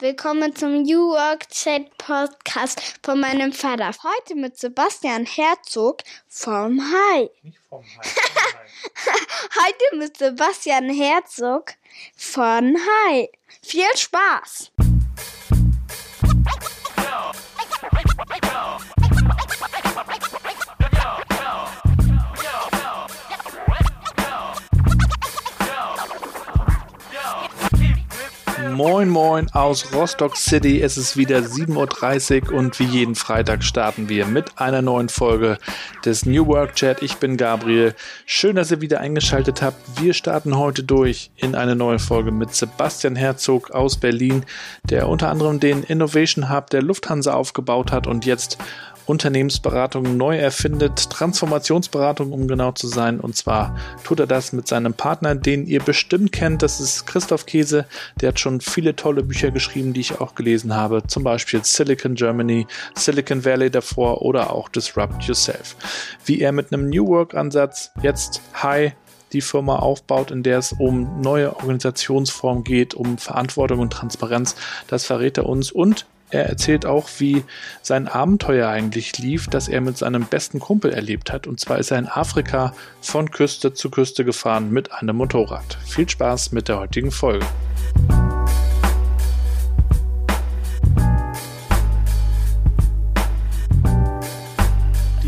Willkommen zum New Work Chat Podcast von meinem Vater. Heute mit Sebastian Herzog vom Hai. Nicht vom Hai. Heute mit Sebastian Herzog von Hai. Viel Spaß! Moin Moin aus Rostock City. Es ist wieder 7.30 Uhr und wie jeden Freitag starten wir mit einer neuen Folge des New Work Chat. Ich bin Gabriel. Schön, dass ihr wieder eingeschaltet habt. Wir starten heute durch in eine neue Folge mit Sebastian Herzog aus Berlin, der unter anderem den Innovation Hub der Lufthansa aufgebaut hat und jetzt Unternehmensberatung neu erfindet, Transformationsberatung, um genau zu sein. Und zwar tut er das mit seinem Partner, den ihr bestimmt kennt. Das ist Christoph Käse. Der hat schon viele tolle Bücher geschrieben, die ich auch gelesen habe. Zum Beispiel Silicon Germany, Silicon Valley davor oder auch Disrupt Yourself. Wie er mit einem New Work Ansatz jetzt High die Firma aufbaut, in der es um neue Organisationsformen geht, um Verantwortung und Transparenz. Das verrät er uns und er erzählt auch, wie sein Abenteuer eigentlich lief, das er mit seinem besten Kumpel erlebt hat. Und zwar ist er in Afrika von Küste zu Küste gefahren mit einem Motorrad. Viel Spaß mit der heutigen Folge.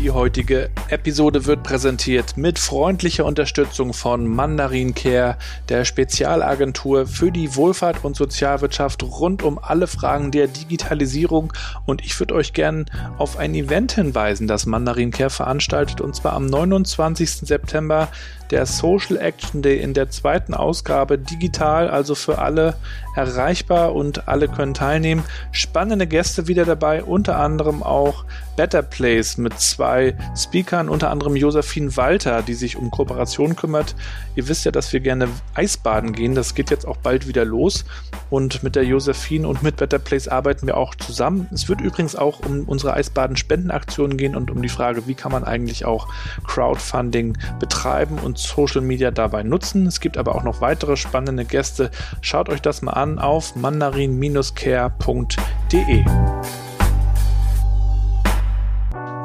Die heutige Episode wird präsentiert mit freundlicher Unterstützung von Mandarin Care, der Spezialagentur für die Wohlfahrt und Sozialwirtschaft rund um alle Fragen der Digitalisierung. Und ich würde euch gerne auf ein Event hinweisen, das Mandarin Care veranstaltet, und zwar am 29. September der Social Action Day in der zweiten Ausgabe digital, also für alle erreichbar und alle können teilnehmen. Spannende Gäste wieder dabei, unter anderem auch Better Place mit zwei Speakern, unter anderem Josephine Walter, die sich um Kooperation kümmert. Ihr wisst ja, dass wir gerne Eisbaden gehen. Das geht jetzt auch bald wieder los. Und mit der Josephine und mit Better Place arbeiten wir auch zusammen. Es wird übrigens auch um unsere Eisbaden-Spendenaktion gehen und um die Frage, wie kann man eigentlich auch Crowdfunding betreiben und Social Media dabei nutzen. Es gibt aber auch noch weitere spannende Gäste. Schaut euch das mal an auf mandarin-care.de.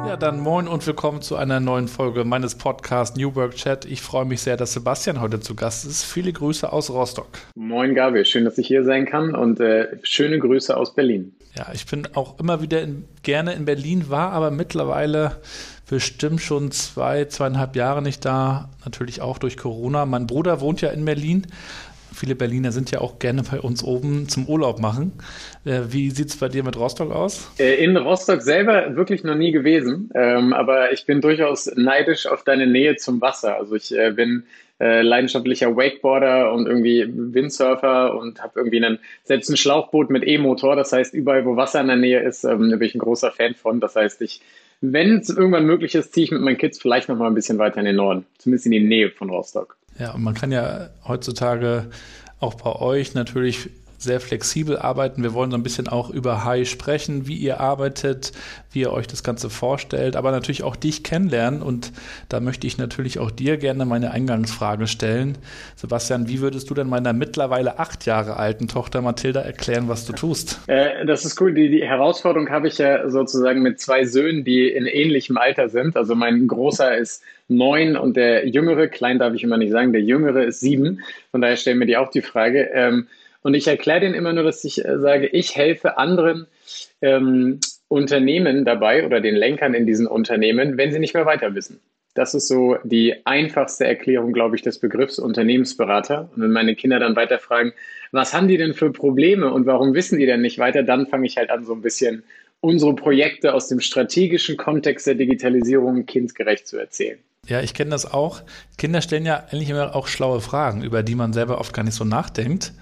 Ja, dann moin und willkommen zu einer neuen Folge meines Podcasts New Work Chat. Ich freue mich sehr, dass Sebastian heute zu Gast ist. Viele Grüße aus Rostock. Moin Gabi, schön, dass ich hier sein kann und äh, schöne Grüße aus Berlin. Ja, ich bin auch immer wieder in, gerne in Berlin, war aber mittlerweile bestimmt schon zwei, zweieinhalb Jahre nicht da. Natürlich auch durch Corona. Mein Bruder wohnt ja in Berlin. Viele Berliner sind ja auch gerne bei uns oben zum Urlaub machen. Äh, wie sieht es bei dir mit Rostock aus? Äh, in Rostock selber wirklich noch nie gewesen, ähm, aber ich bin durchaus neidisch auf deine Nähe zum Wasser. Also ich äh, bin leidenschaftlicher Wakeboarder und irgendwie Windsurfer und habe irgendwie einen, selbst ein Schlauchboot mit E-Motor. Das heißt, überall, wo Wasser in der Nähe ist, ähm, bin ich ein großer Fan von. Das heißt, ich wenn es irgendwann möglich ist, ziehe ich mit meinen Kids vielleicht noch mal ein bisschen weiter in den Norden, zumindest in die Nähe von Rostock. Ja, und man kann ja heutzutage auch bei euch natürlich sehr flexibel arbeiten. Wir wollen so ein bisschen auch über High sprechen, wie ihr arbeitet, wie ihr euch das Ganze vorstellt, aber natürlich auch dich kennenlernen. Und da möchte ich natürlich auch dir gerne meine Eingangsfrage stellen. Sebastian, wie würdest du denn meiner mittlerweile acht Jahre alten Tochter Mathilda erklären, was du tust? Äh, das ist cool. Die, die Herausforderung habe ich ja sozusagen mit zwei Söhnen, die in ähnlichem Alter sind. Also mein Großer ist neun und der Jüngere, klein darf ich immer nicht sagen, der Jüngere ist sieben. Von daher stellen wir dir auch die Frage. Ähm, und ich erkläre denen immer nur, dass ich äh, sage, ich helfe anderen ähm, Unternehmen dabei oder den Lenkern in diesen Unternehmen, wenn sie nicht mehr weiter wissen. Das ist so die einfachste Erklärung, glaube ich, des Begriffs Unternehmensberater. Und wenn meine Kinder dann weiter fragen, was haben die denn für Probleme und warum wissen die denn nicht weiter, dann fange ich halt an, so ein bisschen unsere Projekte aus dem strategischen Kontext der Digitalisierung kindgerecht zu erzählen. Ja, ich kenne das auch. Kinder stellen ja eigentlich immer auch schlaue Fragen, über die man selber oft gar nicht so nachdenkt.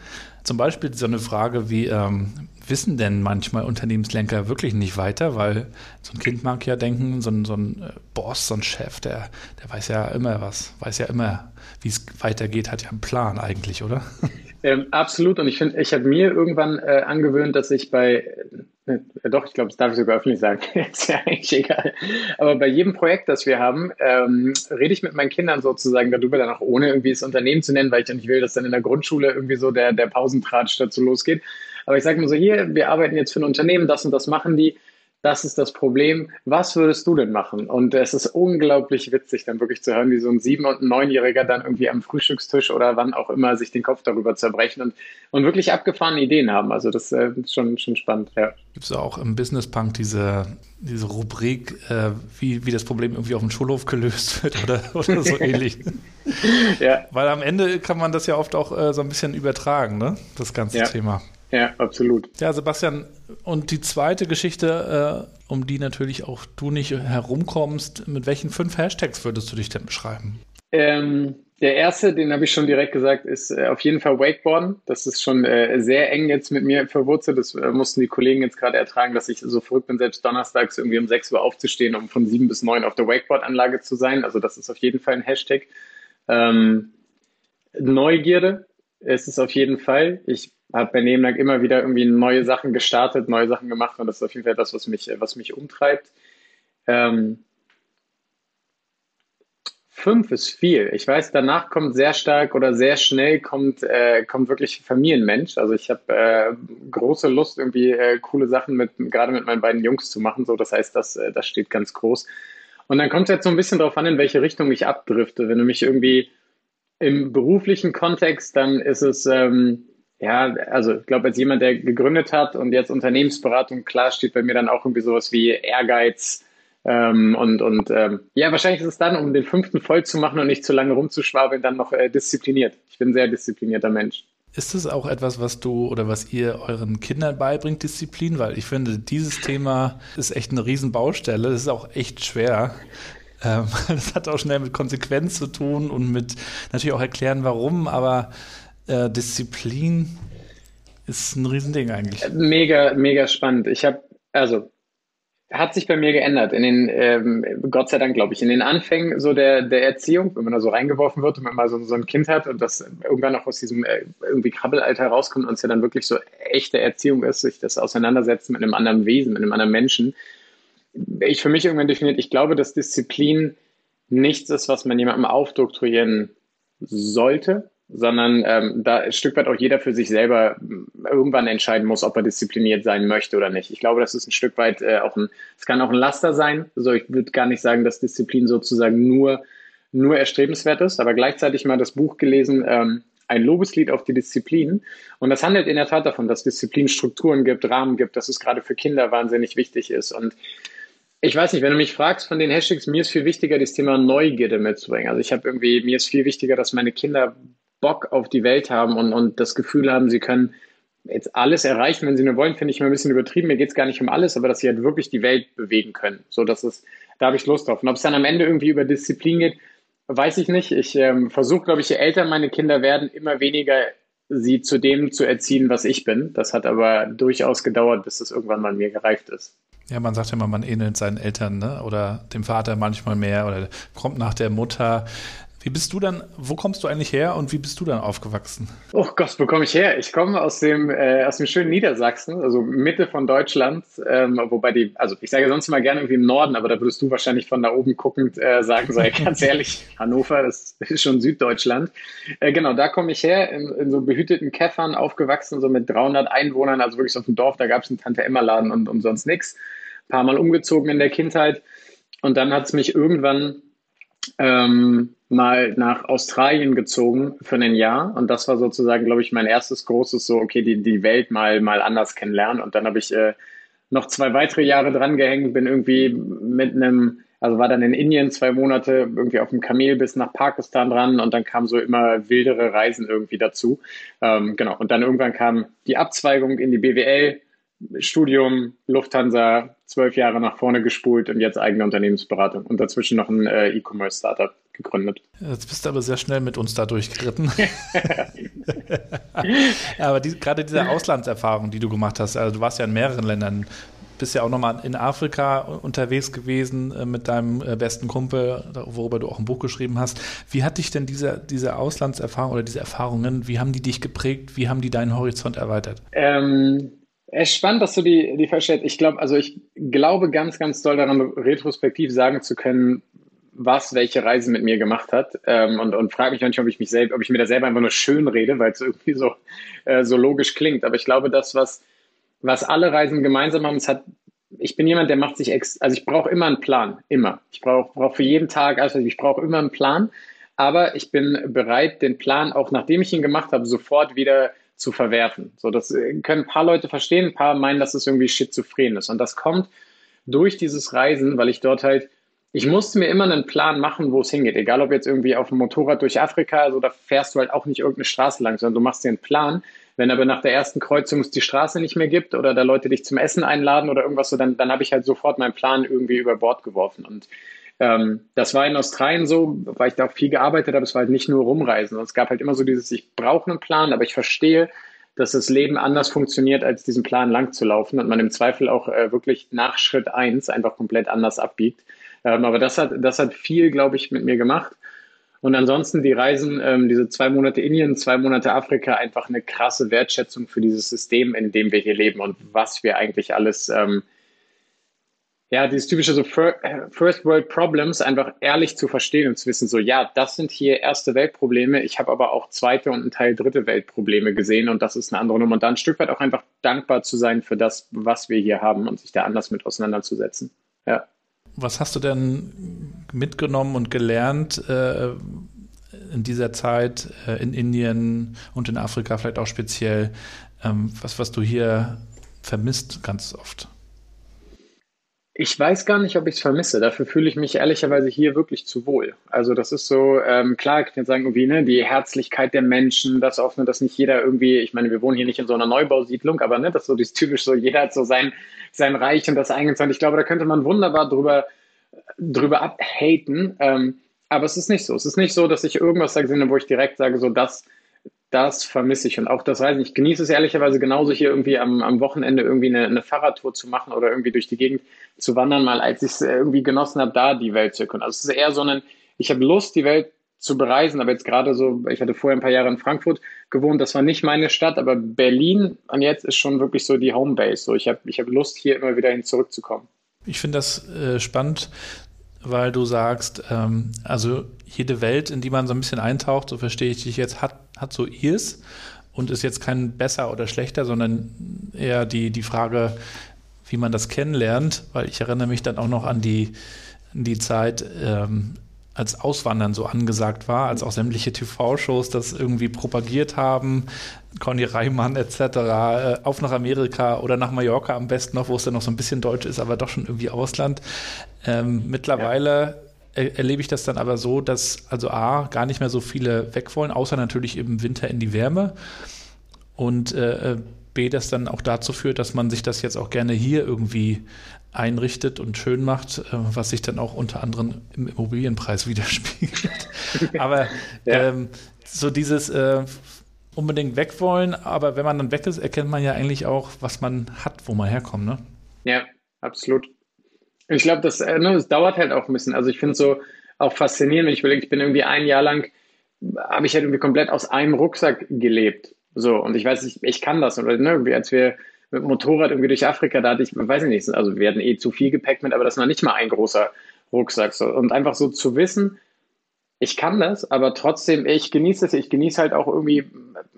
Zum Beispiel so eine Frage wie, ähm, wissen denn manchmal Unternehmenslenker wirklich nicht weiter? Weil so ein Kind mag ja denken, so ein, so ein äh, Boss, so ein Chef, der, der weiß ja immer was, weiß ja immer, wie es weitergeht, hat ja einen Plan eigentlich, oder? Ähm, absolut. Und ich finde, ich habe mir irgendwann äh, angewöhnt, dass ich bei doch, ich glaube, das darf ich sogar öffentlich sagen. ist ja eigentlich egal. Aber bei jedem Projekt, das wir haben, ähm, rede ich mit meinen Kindern sozusagen darüber, dann auch ohne irgendwie das Unternehmen zu nennen, weil ich ja nicht will, dass dann in der Grundschule irgendwie so der, der Pausentratsch dazu losgeht. Aber ich sage mir so, hier, wir arbeiten jetzt für ein Unternehmen, das und das machen die das ist das Problem. Was würdest du denn machen? Und es ist unglaublich witzig, dann wirklich zu hören, wie so ein Sieben- und Neunjähriger dann irgendwie am Frühstückstisch oder wann auch immer sich den Kopf darüber zerbrechen und, und wirklich abgefahrene Ideen haben. Also das äh, ist schon, schon spannend, ja. Gibt es auch im Business Punk diese, diese Rubrik, äh, wie, wie das Problem irgendwie auf dem Schulhof gelöst wird oder, oder so ähnlich? ja. Weil am Ende kann man das ja oft auch äh, so ein bisschen übertragen, ne? Das ganze ja. Thema. Ja, absolut. Ja, Sebastian, und die zweite Geschichte, äh, um die natürlich auch du nicht herumkommst, mit welchen fünf Hashtags würdest du dich denn beschreiben? Ähm, der erste, den habe ich schon direkt gesagt, ist äh, auf jeden Fall Wakeboarden. Das ist schon äh, sehr eng jetzt mit mir verwurzelt. Das äh, mussten die Kollegen jetzt gerade ertragen, dass ich so verrückt bin, selbst donnerstags irgendwie um 6 Uhr aufzustehen, um von 7 bis 9 auf der Wakeboard-Anlage zu sein. Also das ist auf jeden Fall ein Hashtag. Ähm, Neugierde ist es auf jeden Fall. Ich habe bei Nebenlang immer wieder irgendwie neue Sachen gestartet, neue Sachen gemacht und das ist auf jeden Fall das, was mich, was mich umtreibt. Ähm, fünf ist viel. Ich weiß, danach kommt sehr stark oder sehr schnell kommt, äh, kommt wirklich Familienmensch. Also ich habe äh, große Lust, irgendwie äh, coole Sachen mit, gerade mit meinen beiden Jungs zu machen. So, das heißt, das, äh, das steht ganz groß. Und dann kommt es jetzt so ein bisschen darauf an, in welche Richtung ich abdrifte. Wenn du mich irgendwie im beruflichen Kontext, dann ist es ähm, ja, also ich glaube, als jemand, der gegründet hat und jetzt Unternehmensberatung, klar steht bei mir dann auch irgendwie sowas wie Ehrgeiz ähm, und, und ähm, ja, wahrscheinlich ist es dann, um den fünften voll zu machen und nicht zu lange rumzuschwabeln, dann noch äh, diszipliniert. Ich bin ein sehr disziplinierter Mensch. Ist es auch etwas, was du oder was ihr euren Kindern beibringt, Disziplin? Weil ich finde, dieses Thema ist echt eine Riesenbaustelle. Das ist auch echt schwer. Ähm, das hat auch schnell mit Konsequenz zu tun und mit natürlich auch erklären, warum, aber äh, Disziplin ist ein Riesending eigentlich. Mega, mega spannend. Ich habe, also, hat sich bei mir geändert. In den, ähm, Gott sei Dank, glaube ich, in den Anfängen so der, der Erziehung, wenn man da so reingeworfen wird und man mal so, so ein Kind hat und das irgendwann auch aus diesem äh, irgendwie Krabbelalter rauskommt und es ja dann wirklich so echte Erziehung ist, sich das auseinandersetzen mit einem anderen Wesen, mit einem anderen Menschen. Ich für mich irgendwann definiert, ich glaube, dass Disziplin nichts ist, was man jemandem aufdoktorieren sollte, sondern ähm, da ein Stück weit auch jeder für sich selber irgendwann entscheiden muss, ob er diszipliniert sein möchte oder nicht. Ich glaube, das ist ein Stück weit äh, auch ein, es kann auch ein Laster sein. Also ich würde gar nicht sagen, dass Disziplin sozusagen nur, nur erstrebenswert ist, aber gleichzeitig mal das Buch gelesen, ähm, ein Lobeslied auf die Disziplin. Und das handelt in der Tat davon, dass Disziplin Strukturen gibt, Rahmen gibt, dass es gerade für Kinder wahnsinnig wichtig ist. Und ich weiß nicht, wenn du mich fragst von den Hashtags, mir ist viel wichtiger, das Thema Neugierde mitzubringen. Also ich habe irgendwie, mir ist viel wichtiger, dass meine Kinder Bock auf die Welt haben und, und das Gefühl haben, sie können jetzt alles erreichen, wenn sie nur wollen, finde ich immer ein bisschen übertrieben. Mir geht es gar nicht um alles, aber dass sie halt wirklich die Welt bewegen können. So, dass es, da habe ich Lust drauf. Und ob es dann am Ende irgendwie über Disziplin geht, weiß ich nicht. Ich ähm, versuche, glaube ich, je älter meine Kinder werden, immer weniger sie zu dem zu erziehen, was ich bin. Das hat aber durchaus gedauert, bis es irgendwann mal mir gereift ist. Ja, man sagt ja immer, man ähnelt seinen Eltern, ne? Oder dem Vater manchmal mehr oder kommt nach der Mutter. Wie bist du dann, wo kommst du eigentlich her und wie bist du dann aufgewachsen? Oh Gott, wo komme ich her? Ich komme aus dem, äh, aus dem schönen Niedersachsen, also Mitte von Deutschland, ähm, wobei die, also ich sage sonst immer gerne irgendwie im Norden, aber da würdest du wahrscheinlich von da oben guckend äh, sagen, sei ganz ehrlich, Hannover, das ist schon Süddeutschland. Äh, genau, da komme ich her, in, in, so behüteten Käffern aufgewachsen, so mit 300 Einwohnern, also wirklich so auf dem Dorf, da gab es einen Tante-Emma-Laden und, und sonst nichts. Ein paar Mal umgezogen in der Kindheit und dann hat es mich irgendwann ähm, mal nach Australien gezogen für ein Jahr. Und das war sozusagen, glaube ich, mein erstes großes so, okay, die, die Welt mal, mal anders kennenlernen. Und dann habe ich äh, noch zwei weitere Jahre dran gehängt, bin irgendwie mit einem, also war dann in Indien zwei Monate irgendwie auf dem Kamel bis nach Pakistan dran und dann kamen so immer wildere Reisen irgendwie dazu. Ähm, genau, und dann irgendwann kam die Abzweigung in die BWL, Studium, Lufthansa, zwölf Jahre nach vorne gespult und jetzt eigene Unternehmensberatung und dazwischen noch ein äh, E-Commerce-Startup gegründet. Jetzt bist du aber sehr schnell mit uns da durchgeritten. aber die, gerade diese Auslandserfahrung, die du gemacht hast, also du warst ja in mehreren Ländern, bist ja auch nochmal in Afrika unterwegs gewesen äh, mit deinem äh, besten Kumpel, worüber du auch ein Buch geschrieben hast. Wie hat dich denn diese, diese Auslandserfahrung oder diese Erfahrungen, wie haben die dich geprägt? Wie haben die deinen Horizont erweitert? Ähm, Es ist spannend, dass du die, die verstellst. Ich glaube, also ich glaube ganz, ganz doll daran, retrospektiv sagen zu können, was welche Reise mit mir gemacht hat. Ähm, und, und frage mich manchmal, ob ich mich selbst, ob ich mir da selber einfach nur schön rede, weil es irgendwie so, äh, so logisch klingt. Aber ich glaube, das, was, was alle Reisen gemeinsam haben, es hat, ich bin jemand, der macht sich ex, also ich brauche immer einen Plan. Immer. Ich brauche brauch für jeden Tag, also ich brauche immer einen Plan. Aber ich bin bereit, den Plan, auch nachdem ich ihn gemacht habe, sofort wieder zu verwerfen. So, das äh, können ein paar Leute verstehen, ein paar meinen, dass es irgendwie schizophren ist. Und das kommt durch dieses Reisen, weil ich dort halt, ich musste mir immer einen Plan machen, wo es hingeht. Egal ob jetzt irgendwie auf dem Motorrad durch Afrika, also da fährst du halt auch nicht irgendeine Straße lang, sondern du machst dir einen Plan. Wenn aber nach der ersten Kreuzung es die Straße nicht mehr gibt oder da Leute dich zum Essen einladen oder irgendwas so, dann, dann habe ich halt sofort meinen Plan irgendwie über Bord geworfen. Und ähm, das war in Australien so, weil ich da auch viel gearbeitet habe. Es war halt nicht nur rumreisen. Es gab halt immer so dieses, ich brauche einen Plan, aber ich verstehe, dass das Leben anders funktioniert, als diesen Plan lang zu laufen und man im Zweifel auch äh, wirklich nach Schritt eins einfach komplett anders abbiegt. Ähm, aber das hat, das hat viel, glaube ich, mit mir gemacht. Und ansonsten die Reisen, ähm, diese zwei Monate Indien, zwei Monate Afrika, einfach eine krasse Wertschätzung für dieses System, in dem wir hier leben und was wir eigentlich alles ähm, ja, dieses typische so First World Problems einfach ehrlich zu verstehen und zu wissen, so ja, das sind hier erste Weltprobleme, ich habe aber auch zweite und ein Teil dritte Weltprobleme gesehen und das ist eine andere Nummer. Und dann ein Stück weit auch einfach dankbar zu sein für das, was wir hier haben und sich da anders mit auseinanderzusetzen. Ja. Was hast du denn mitgenommen und gelernt äh, in dieser Zeit äh, in Indien und in Afrika vielleicht auch speziell, ähm, was, was du hier vermisst ganz oft? Ich weiß gar nicht, ob ich es vermisse. Dafür fühle ich mich ehrlicherweise hier wirklich zu wohl. Also das ist so, ähm, klar, ich kann jetzt sagen, irgendwie, ne, die Herzlichkeit der Menschen, das offene, dass nicht jeder irgendwie, ich meine, wir wohnen hier nicht in so einer Neubausiedlung, aber ne, das ist so dieses typisch so, jeder hat so sein, sein Reich und das eigenes Ich glaube, da könnte man wunderbar drüber, drüber abhaten. Ähm, aber es ist nicht so. Es ist nicht so, dass ich irgendwas da gesehen habe, wo ich direkt sage, so das, das vermisse ich. Und auch das weiß ich, ich genieße es ehrlicherweise genauso hier irgendwie am, am Wochenende irgendwie eine, eine Fahrradtour zu machen oder irgendwie durch die Gegend zu wandern, mal als ich es irgendwie genossen habe, da die Welt zu erkunden. Also es ist eher so ein, ich habe Lust, die Welt zu bereisen, aber jetzt gerade so, ich hatte vorher ein paar Jahre in Frankfurt gewohnt, das war nicht meine Stadt, aber Berlin und jetzt ist schon wirklich so die Homebase. So, ich habe ich hab Lust, hier immer wieder hin zurückzukommen. Ich finde das äh, spannend, weil du sagst, ähm, also jede Welt, in die man so ein bisschen eintaucht, so verstehe ich dich jetzt, hat, hat so ihrs und ist jetzt kein besser oder schlechter, sondern eher die, die Frage, wie man das kennenlernt, weil ich erinnere mich dann auch noch an die, die Zeit, ähm, als Auswandern so angesagt war, als auch sämtliche TV-Shows das irgendwie propagiert haben, Conny Reimann etc., äh, auf nach Amerika oder nach Mallorca am besten noch, wo es dann noch so ein bisschen deutsch ist, aber doch schon irgendwie Ausland. Ähm, mittlerweile ja. er erlebe ich das dann aber so, dass also A, gar nicht mehr so viele weg wollen, außer natürlich im Winter in die Wärme und äh, äh B, das dann auch dazu führt, dass man sich das jetzt auch gerne hier irgendwie einrichtet und schön macht, äh, was sich dann auch unter anderem im Immobilienpreis widerspiegelt. aber ja. ähm, so dieses äh, unbedingt weg wollen, aber wenn man dann weg ist, erkennt man ja eigentlich auch, was man hat, wo man herkommt, ne? Ja, absolut. Ich glaube, das, äh, ne, das dauert halt auch ein bisschen. Also ich finde es so auch faszinierend, wenn ich überlege, ich bin irgendwie ein Jahr lang, habe ich halt irgendwie komplett aus einem Rucksack gelebt. So, und ich weiß nicht, ich kann das. Oder ne, als wir mit dem Motorrad irgendwie durch Afrika, da hatte ich, weiß ich nicht, also wir hatten eh zu viel Gepäck mit, aber das war nicht mal ein großer Rucksack. So. Und einfach so zu wissen, ich kann das, aber trotzdem, ich genieße es. Ich genieße halt auch irgendwie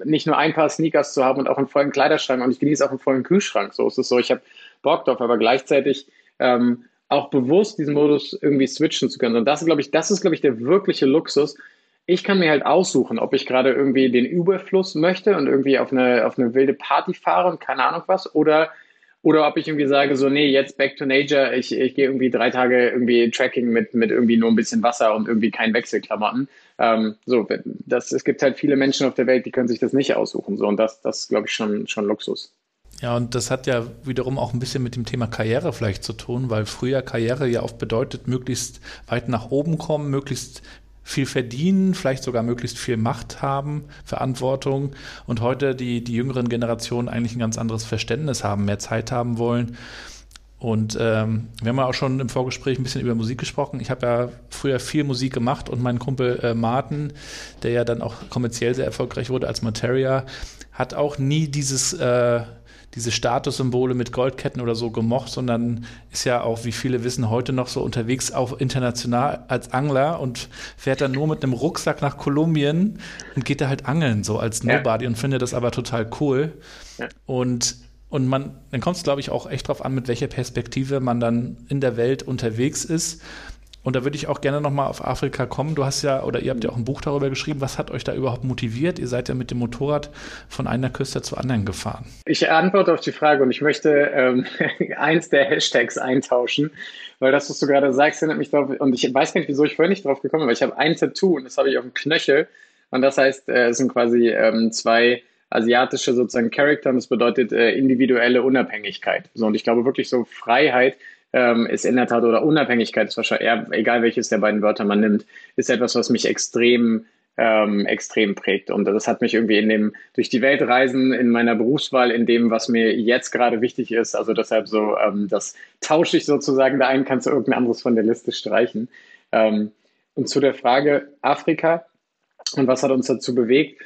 nicht nur ein paar Sneakers zu haben und auch einen vollen Kleiderschrank und ich genieße auch einen vollen Kühlschrank. So ist es so, ich habe Bock drauf, aber gleichzeitig ähm, auch bewusst diesen Modus irgendwie switchen zu können. Und das, glaube ich, das ist, glaube ich, der wirkliche Luxus, ich kann mir halt aussuchen, ob ich gerade irgendwie den Überfluss möchte und irgendwie auf eine, auf eine wilde Party fahre und keine Ahnung was oder oder ob ich irgendwie sage, so, nee, jetzt back to nature, ich, ich gehe irgendwie drei Tage irgendwie Tracking mit, mit irgendwie nur ein bisschen Wasser und irgendwie keinen Wechselklamotten. Ähm, so, das, es gibt halt viele Menschen auf der Welt, die können sich das nicht aussuchen. So, und das, das glaube ich, schon, schon Luxus. Ja, und das hat ja wiederum auch ein bisschen mit dem Thema Karriere vielleicht zu tun, weil früher Karriere ja oft bedeutet, möglichst weit nach oben kommen, möglichst viel verdienen, vielleicht sogar möglichst viel Macht haben, Verantwortung und heute die, die jüngeren Generationen eigentlich ein ganz anderes Verständnis haben, mehr Zeit haben wollen. Und ähm, wir haben ja auch schon im Vorgespräch ein bisschen über Musik gesprochen. Ich habe ja früher viel Musik gemacht und mein Kumpel äh, Martin, der ja dann auch kommerziell sehr erfolgreich wurde als Materia, hat auch nie dieses äh, diese Statussymbole mit Goldketten oder so gemocht, sondern ist ja auch, wie viele wissen, heute noch so unterwegs, auch international als Angler und fährt dann nur mit einem Rucksack nach Kolumbien und geht da halt angeln, so als Nobody ja. und findet das aber total cool. Ja. Und und man, dann kommt es, glaube ich, auch echt drauf an, mit welcher Perspektive man dann in der Welt unterwegs ist. Und da würde ich auch gerne nochmal auf Afrika kommen. Du hast ja, oder ihr habt ja auch ein Buch darüber geschrieben. Was hat euch da überhaupt motiviert? Ihr seid ja mit dem Motorrad von einer Küste zur anderen gefahren. Ich antworte auf die Frage und ich möchte ähm, eins der Hashtags eintauschen, weil das, was du gerade sagst, erinnert mich darauf. Und ich weiß gar nicht, wieso ich vorher nicht drauf gekommen bin, aber ich habe ein Tattoo und das habe ich auf dem Knöchel. Und das heißt, äh, es sind quasi ähm, zwei asiatische sozusagen Charakter und das bedeutet äh, individuelle Unabhängigkeit. So, und ich glaube wirklich so Freiheit ähm, ist in der Tat, oder Unabhängigkeit ist wahrscheinlich, eher, egal welches der beiden Wörter man nimmt, ist etwas, was mich extrem ähm, extrem prägt. Und das hat mich irgendwie in dem, durch die Welt reisen, in meiner Berufswahl, in dem, was mir jetzt gerade wichtig ist. Also deshalb so, ähm, das tausche ich sozusagen, der einen kannst du irgendein anderes von der Liste streichen. Ähm, und zu der Frage Afrika und was hat uns dazu bewegt?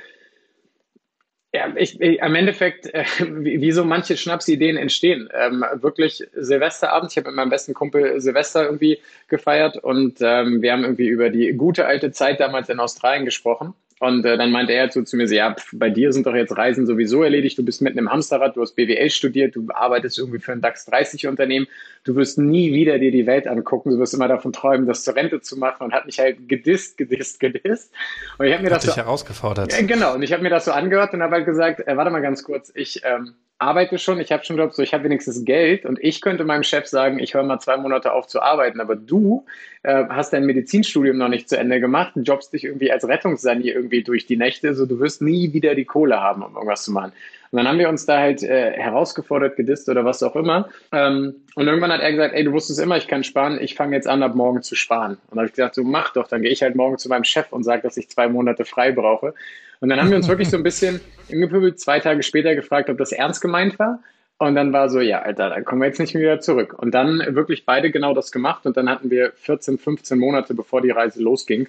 Ja, ich, ich, am Endeffekt, äh, wie, wie, so manche Schnapsideen entstehen. Ähm, wirklich Silvesterabend, ich habe mit meinem besten Kumpel Silvester irgendwie gefeiert und ähm, wir haben irgendwie über die gute alte Zeit damals in Australien gesprochen. Und äh, dann meinte er so zu mir so, ja, pf, bei dir sind doch jetzt Reisen sowieso erledigt, du bist mitten im Hamsterrad, du hast BWL studiert, du arbeitest irgendwie für ein DAX 30 Unternehmen, du wirst nie wieder dir die Welt angucken, du wirst immer davon träumen, das zur Rente zu machen. Und hat mich halt gedisst, gedisst, gedisst. Und ich habe mir hat das dich so, herausgefordert. Ja, genau, und ich habe mir das so angehört und habe halt gesagt, äh, warte mal ganz kurz, ich ähm, arbeite schon, ich habe schon Job, so ich habe wenigstens Geld und ich könnte meinem Chef sagen, ich höre mal zwei Monate auf zu arbeiten, aber du äh, hast dein Medizinstudium noch nicht zu Ende gemacht, jobst dich irgendwie als Rettungssani irgendwie durch die Nächte, so du wirst nie wieder die Kohle haben, um irgendwas zu machen. Und dann haben wir uns da halt äh, herausgefordert, gedisst oder was auch immer. Ähm, und irgendwann hat er gesagt, ey, du wusstest immer, ich kann sparen, ich fange jetzt an, ab morgen zu sparen. Und dann habe ich gesagt, so mach doch, dann gehe ich halt morgen zu meinem Chef und sage, dass ich zwei Monate frei brauche. Und dann haben wir uns wirklich so ein bisschen im zwei Tage später gefragt, ob das ernst gemeint war. Und dann war so, ja, Alter, da kommen wir jetzt nicht mehr wieder zurück. Und dann wirklich beide genau das gemacht. Und dann hatten wir 14, 15 Monate, bevor die Reise losging,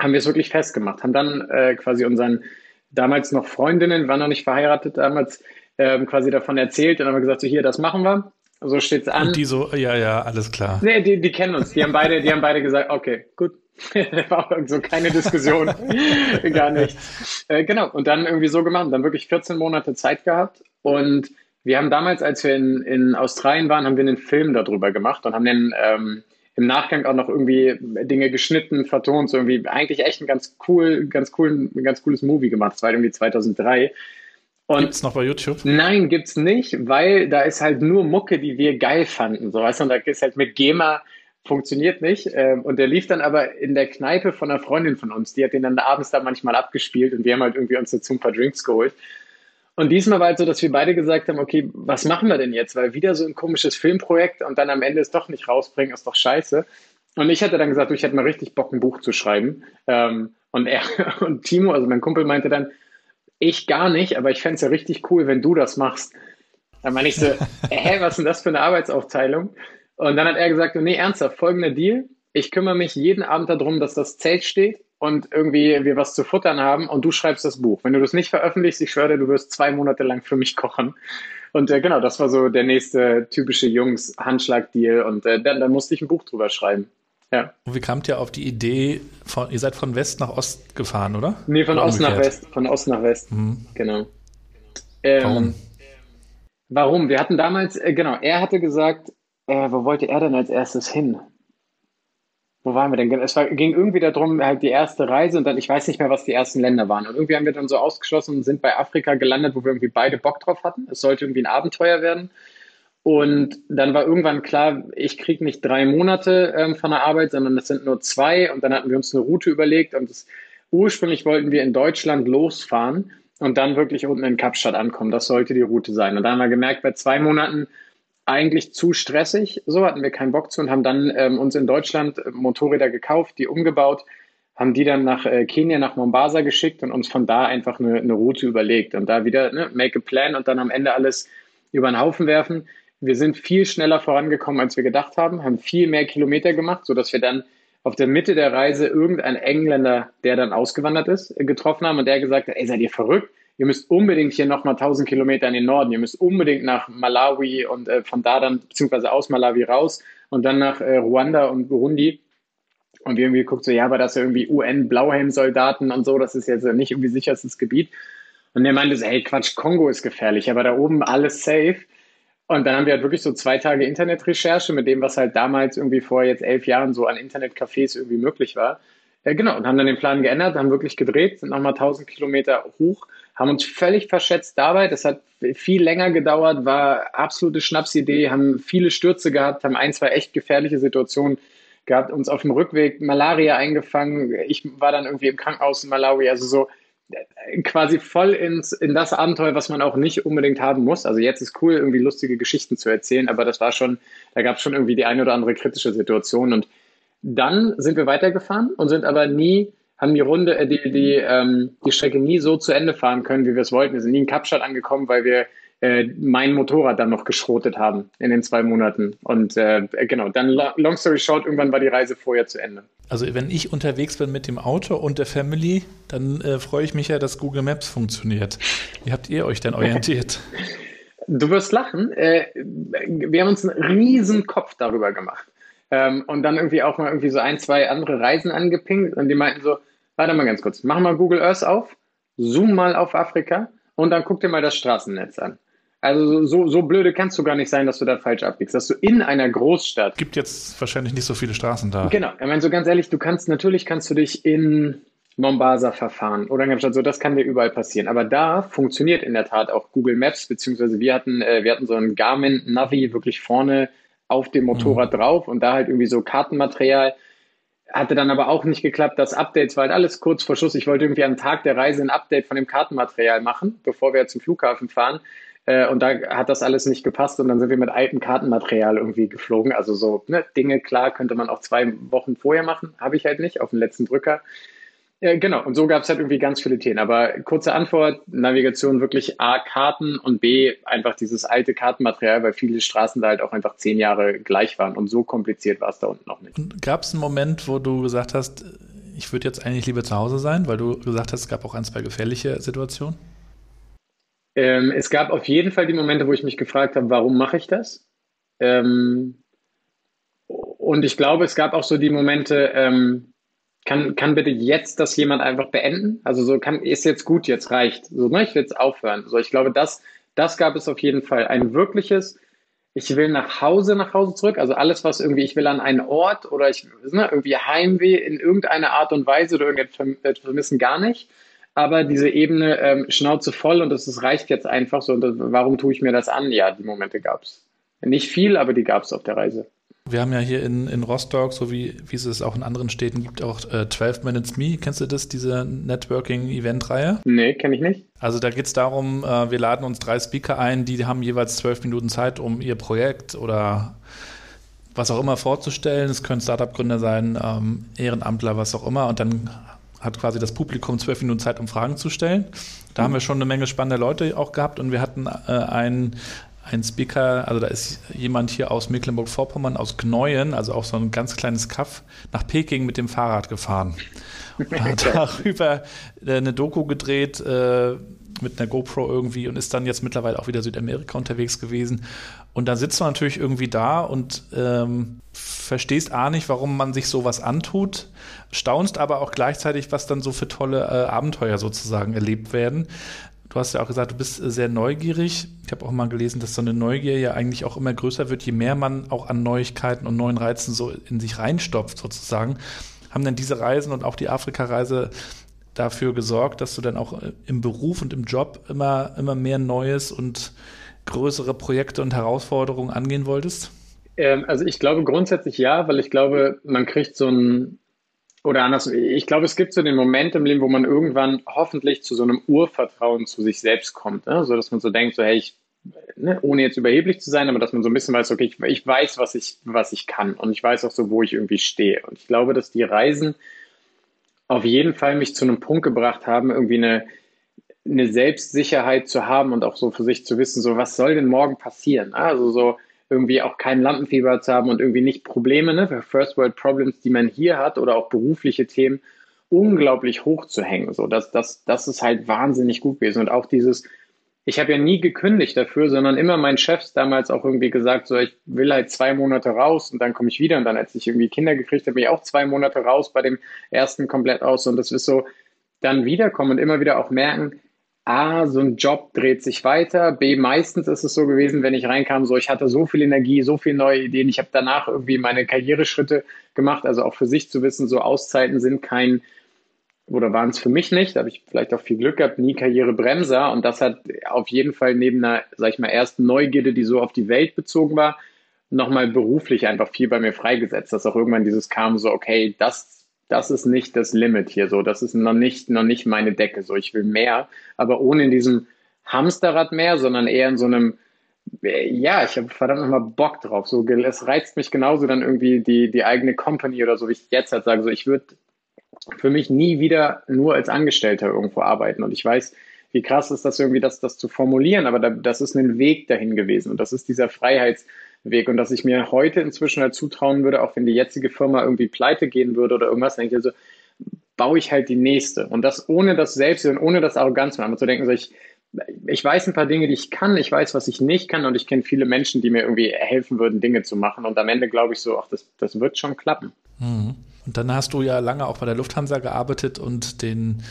haben wir es wirklich festgemacht. Haben dann äh, quasi unseren damals noch Freundinnen, waren noch nicht verheiratet damals, äh, quasi davon erzählt und haben gesagt, so hier, das machen wir. So steht's an. Und die so, ja, ja, alles klar. Nee, die, die kennen uns. Die haben beide, die haben beide gesagt, okay, gut, war so keine Diskussion, gar nicht. Äh, genau, und dann irgendwie so gemacht, dann wirklich 14 Monate Zeit gehabt und wir haben damals, als wir in, in Australien waren, haben wir einen Film darüber gemacht und haben den ähm, im Nachgang auch noch irgendwie Dinge geschnitten, vertont, so irgendwie eigentlich echt ein ganz cool, ganz cool, ein ganz cooles Movie gemacht. Das war irgendwie 2003. Und gibt's noch bei YouTube? Nein, gibt's nicht, weil da ist halt nur Mucke, die wir geil fanden. So, weißt du, und da ist halt mit GEMA funktioniert nicht. Ähm, und der lief dann aber in der Kneipe von einer Freundin von uns. Die hat den dann abends da manchmal abgespielt und wir haben halt irgendwie uns dazu ein paar Drinks geholt. Und diesmal war halt so, dass wir beide gesagt haben, okay, was machen wir denn jetzt? Weil wieder so ein komisches Filmprojekt und dann am Ende es doch nicht rausbringen, ist doch scheiße. Und ich hatte dann gesagt, ich hätte mal richtig Bock, ein Buch zu schreiben. Ähm, und er und Timo, also mein Kumpel, meinte dann, ich gar nicht, aber ich fände es ja richtig cool, wenn du das machst. Dann meine ich so, hä, was ist denn das für eine Arbeitsaufteilung? Und dann hat er gesagt, nee, ernsthaft, folgender Deal. Ich kümmere mich jeden Abend darum, dass das Zelt steht und irgendwie wir was zu futtern haben und du schreibst das Buch. Wenn du das nicht veröffentlichst, ich schwöre, du wirst zwei Monate lang für mich kochen. Und äh, genau, das war so der nächste typische Jungs-Handschlag-Deal und äh, dann, dann musste ich ein Buch drüber schreiben. Ja. Und wie kamt ihr auf die Idee, von, ihr seid von West nach Ost gefahren, oder? Nee, von oder Ost umgekehrt? nach West. Von Ost nach West. Mhm. Genau. Ähm, warum? Warum? Wir hatten damals, äh, genau, er hatte gesagt, äh, wo wollte er denn als erstes hin? Wo waren wir denn? Es war, ging irgendwie darum, halt die erste Reise und dann, ich weiß nicht mehr, was die ersten Länder waren. Und irgendwie haben wir dann so ausgeschlossen und sind bei Afrika gelandet, wo wir irgendwie beide Bock drauf hatten. Es sollte irgendwie ein Abenteuer werden. Und dann war irgendwann klar, ich kriege nicht drei Monate ähm, von der Arbeit, sondern es sind nur zwei. Und dann hatten wir uns eine Route überlegt und das, ursprünglich wollten wir in Deutschland losfahren und dann wirklich unten in Kapstadt ankommen. Das sollte die Route sein. Und dann haben wir gemerkt, bei zwei Monaten eigentlich zu stressig. So hatten wir keinen Bock zu und haben dann ähm, uns in Deutschland äh, Motorräder gekauft, die umgebaut, haben die dann nach äh, Kenia, nach Mombasa geschickt und uns von da einfach eine, eine Route überlegt und da wieder ne, make a plan und dann am Ende alles über den Haufen werfen. Wir sind viel schneller vorangekommen, als wir gedacht haben, haben viel mehr Kilometer gemacht, sodass wir dann auf der Mitte der Reise irgendeinen Engländer, der dann ausgewandert ist, getroffen haben und der gesagt hat, ey, seid ihr verrückt? Ihr müsst unbedingt hier nochmal 1000 Kilometer in den Norden, ihr müsst unbedingt nach Malawi und äh, von da dann, beziehungsweise aus Malawi raus und dann nach äh, Ruanda und Burundi. Und wir irgendwie geguckt, so, ja, aber das ist ja irgendwie UN-Blauhelm-Soldaten und so, das ist jetzt nicht irgendwie sicherstes Gebiet. Und er meinte so, hey, Quatsch, Kongo ist gefährlich, aber da oben alles safe. Und dann haben wir halt wirklich so zwei Tage Internetrecherche mit dem, was halt damals irgendwie vor jetzt elf Jahren so an Internetcafés irgendwie möglich war. Ja, genau, und haben dann den Plan geändert, haben wirklich gedreht, sind nochmal 1000 Kilometer hoch, haben uns völlig verschätzt dabei. Das hat viel länger gedauert, war absolute Schnapsidee, haben viele Stürze gehabt, haben ein, zwei echt gefährliche Situationen gehabt, uns auf dem Rückweg Malaria eingefangen. Ich war dann irgendwie im Krankenhaus in Malawi, also so äh, quasi voll ins, in das Abenteuer, was man auch nicht unbedingt haben muss. Also jetzt ist cool, irgendwie lustige Geschichten zu erzählen, aber das war schon, da gab es schon irgendwie die eine oder andere kritische Situation. Und dann sind wir weitergefahren und sind aber nie, haben die Runde, äh, die, die, ähm, die Strecke nie so zu Ende fahren können, wie wir es wollten. Wir sind nie in Kapstadt angekommen, weil wir äh, mein Motorrad dann noch geschrotet haben in den zwei Monaten. Und äh, genau, dann long story short, irgendwann war die Reise vorher zu Ende. Also wenn ich unterwegs bin mit dem Auto und der Family, dann äh, freue ich mich ja, dass Google Maps funktioniert. Wie habt ihr euch denn orientiert? Du wirst lachen. Äh, wir haben uns einen riesen Kopf darüber gemacht. Ähm, und dann irgendwie auch mal irgendwie so ein, zwei andere Reisen angepinkt und die meinten so, warte mal ganz kurz, mach mal Google Earth auf, zoom mal auf Afrika und dann guck dir mal das Straßennetz an. Also so, so blöde kannst du gar nicht sein, dass du da falsch abbiegst, dass du in einer Großstadt. Gibt jetzt wahrscheinlich nicht so viele Straßen da. Genau. Ich meine, so ganz ehrlich, du kannst, natürlich kannst du dich in Mombasa verfahren oder in Kapstadt, so das kann dir überall passieren. Aber da funktioniert in der Tat auch Google Maps, beziehungsweise wir hatten, äh, wir hatten so ein Garmin Navi wirklich vorne auf dem Motorrad mhm. drauf und da halt irgendwie so Kartenmaterial. Hatte dann aber auch nicht geklappt. Das Update war halt alles kurz vor Schluss. Ich wollte irgendwie am Tag der Reise ein Update von dem Kartenmaterial machen, bevor wir zum Flughafen fahren. Äh, und da hat das alles nicht gepasst und dann sind wir mit altem Kartenmaterial irgendwie geflogen. Also so ne, Dinge, klar, könnte man auch zwei Wochen vorher machen. Habe ich halt nicht, auf den letzten Drücker. Äh, genau, und so gab es halt irgendwie ganz viele Themen. Aber kurze Antwort, Navigation wirklich A, Karten und B, einfach dieses alte Kartenmaterial, weil viele Straßen da halt auch einfach zehn Jahre gleich waren und so kompliziert war es da unten noch nicht. Gab es einen Moment, wo du gesagt hast, ich würde jetzt eigentlich lieber zu Hause sein, weil du gesagt hast, es gab auch ein, zwei gefährliche Situationen? Ähm, es gab auf jeden Fall die Momente, wo ich mich gefragt habe, warum mache ich das? Ähm, und ich glaube, es gab auch so die Momente, ähm, kann, kann bitte jetzt das jemand einfach beenden? Also so kann, ist jetzt gut, jetzt reicht. So, ne, ich will jetzt aufhören. So, ich glaube, das, das gab es auf jeden Fall. Ein wirkliches, ich will nach Hause, nach Hause zurück. Also alles, was irgendwie, ich will an einen Ort oder ich, ne, irgendwie Heimweh in irgendeiner Art und Weise oder irgendetwas vermissen, gar nicht aber diese Ebene ähm, Schnauze voll und das, das reicht jetzt einfach so. Und das, warum tue ich mir das an? Ja, die Momente gab es. Nicht viel, aber die gab es auf der Reise. Wir haben ja hier in, in Rostock, so wie, wie es es auch in anderen Städten gibt, auch äh, 12 Minutes Me. Kennst du das, diese Networking-Event-Reihe? Nee, kenne ich nicht. Also da geht es darum, äh, wir laden uns drei Speaker ein, die haben jeweils zwölf Minuten Zeit, um ihr Projekt oder was auch immer vorzustellen. Es können Startup-Gründer sein, ähm, Ehrenamtler, was auch immer. Und dann hat quasi das Publikum zwölf Minuten Zeit, um Fragen zu stellen. Da mhm. haben wir schon eine Menge spannende Leute auch gehabt und wir hatten äh, einen, einen Speaker, also da ist jemand hier aus Mecklenburg-Vorpommern, aus Gneuen, also auch so ein ganz kleines Kaff, nach Peking mit dem Fahrrad gefahren. Und hat darüber äh, eine Doku gedreht, äh, mit einer GoPro irgendwie und ist dann jetzt mittlerweile auch wieder Südamerika unterwegs gewesen. Und dann sitzt du natürlich irgendwie da und ähm, verstehst A nicht, warum man sich sowas antut, staunst aber auch gleichzeitig, was dann so für tolle äh, Abenteuer sozusagen erlebt werden. Du hast ja auch gesagt, du bist sehr neugierig. Ich habe auch mal gelesen, dass so eine Neugier ja eigentlich auch immer größer wird, je mehr man auch an Neuigkeiten und neuen Reizen so in sich reinstopft sozusagen. Haben denn diese Reisen und auch die Afrika-Reise dafür gesorgt, dass du dann auch äh, im Beruf und im Job immer, immer mehr Neues und größere Projekte und Herausforderungen angehen wolltest? Ähm, also ich glaube grundsätzlich ja, weil ich glaube, man kriegt so ein, oder anders, ich glaube, es gibt so den Moment im Leben, wo man irgendwann hoffentlich zu so einem Urvertrauen zu sich selbst kommt, ne? so dass man so denkt, so hey, ich, ne, ohne jetzt überheblich zu sein, aber dass man so ein bisschen weiß, okay, ich, ich weiß, was ich, was ich kann und ich weiß auch so, wo ich irgendwie stehe. Und ich glaube, dass die Reisen auf jeden Fall mich zu einem Punkt gebracht haben, irgendwie eine, eine Selbstsicherheit zu haben und auch so für sich zu wissen, so was soll denn morgen passieren? Also so irgendwie auch kein Lampenfieber zu haben und irgendwie nicht Probleme, ne, für First World Problems, die man hier hat oder auch berufliche Themen unglaublich hoch zu hängen. So, das, das, das ist halt wahnsinnig gut gewesen. Und auch dieses, ich habe ja nie gekündigt dafür, sondern immer mein Chef damals auch irgendwie gesagt, so ich will halt zwei Monate raus und dann komme ich wieder. Und dann, als ich irgendwie Kinder gekriegt habe, bin ich auch zwei Monate raus bei dem ersten komplett aus. Und das ist so, dann wiederkommen und immer wieder auch merken, A, so ein Job dreht sich weiter. B, meistens ist es so gewesen, wenn ich reinkam, so ich hatte so viel Energie, so viele neue Ideen. Ich habe danach irgendwie meine Karriereschritte gemacht. Also auch für sich zu wissen, so Auszeiten sind kein oder waren es für mich nicht, da habe ich vielleicht auch viel Glück gehabt, nie Karrierebremser und das hat auf jeden Fall neben einer, sag ich mal, ersten Neugierde, die so auf die Welt bezogen war, nochmal beruflich einfach viel bei mir freigesetzt, dass auch irgendwann dieses kam, so, okay, das, das ist nicht das Limit hier, so, das ist noch nicht, noch nicht meine Decke, so, ich will mehr, aber ohne in diesem Hamsterrad mehr, sondern eher in so einem, ja, ich habe verdammt nochmal Bock drauf. So, es reizt mich genauso dann irgendwie die, die eigene Company oder so, wie ich jetzt halt sage. So, ich würde für mich nie wieder nur als Angestellter irgendwo arbeiten. Und ich weiß, wie krass ist das irgendwie, das, das zu formulieren, aber da, das ist ein Weg dahin gewesen. Und das ist dieser Freiheitsweg. Und dass ich mir heute inzwischen halt zutrauen würde, auch wenn die jetzige Firma irgendwie pleite gehen würde oder irgendwas, denke ich also, baue ich halt die nächste. Und das ohne das Selbst und ohne das Arroganz machen. Zu denken, so ich, ich weiß ein paar Dinge, die ich kann, ich weiß, was ich nicht kann und ich kenne viele Menschen, die mir irgendwie helfen würden, Dinge zu machen. Und am Ende glaube ich so, ach, das, das wird schon klappen. Mhm. Und dann hast du ja lange auch bei der Lufthansa gearbeitet und den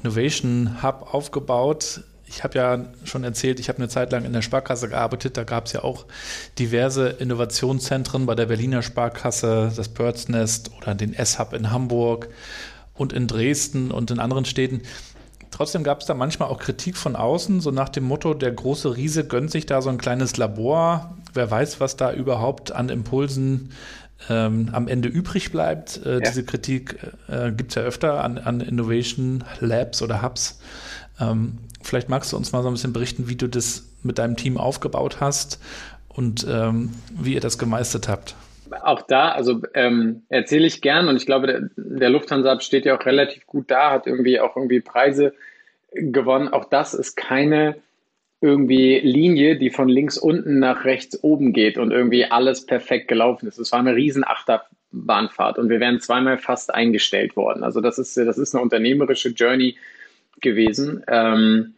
Innovation Hub aufgebaut. Ich habe ja schon erzählt, ich habe eine Zeit lang in der Sparkasse gearbeitet. Da gab es ja auch diverse Innovationszentren bei der Berliner Sparkasse, das Birds Nest oder den S-Hub in Hamburg und in Dresden und in anderen Städten. Trotzdem gab es da manchmal auch Kritik von außen, so nach dem Motto, der große Riese gönnt sich da so ein kleines Labor. Wer weiß, was da überhaupt an Impulsen ähm, am Ende übrig bleibt. Äh, ja. Diese Kritik äh, gibt es ja öfter an, an, Innovation Labs oder Hubs. Ähm, vielleicht magst du uns mal so ein bisschen berichten, wie du das mit deinem Team aufgebaut hast und ähm, wie ihr das gemeistert habt. Auch da, also ähm, erzähle ich gern und ich glaube, der, der Lufthansa steht ja auch relativ gut da, hat irgendwie auch irgendwie Preise gewonnen. Auch das ist keine irgendwie Linie, die von links unten nach rechts oben geht und irgendwie alles perfekt gelaufen ist. Es war eine riesen Achterbahnfahrt und wir wären zweimal fast eingestellt worden. Also das ist, das ist eine unternehmerische Journey gewesen. Ähm,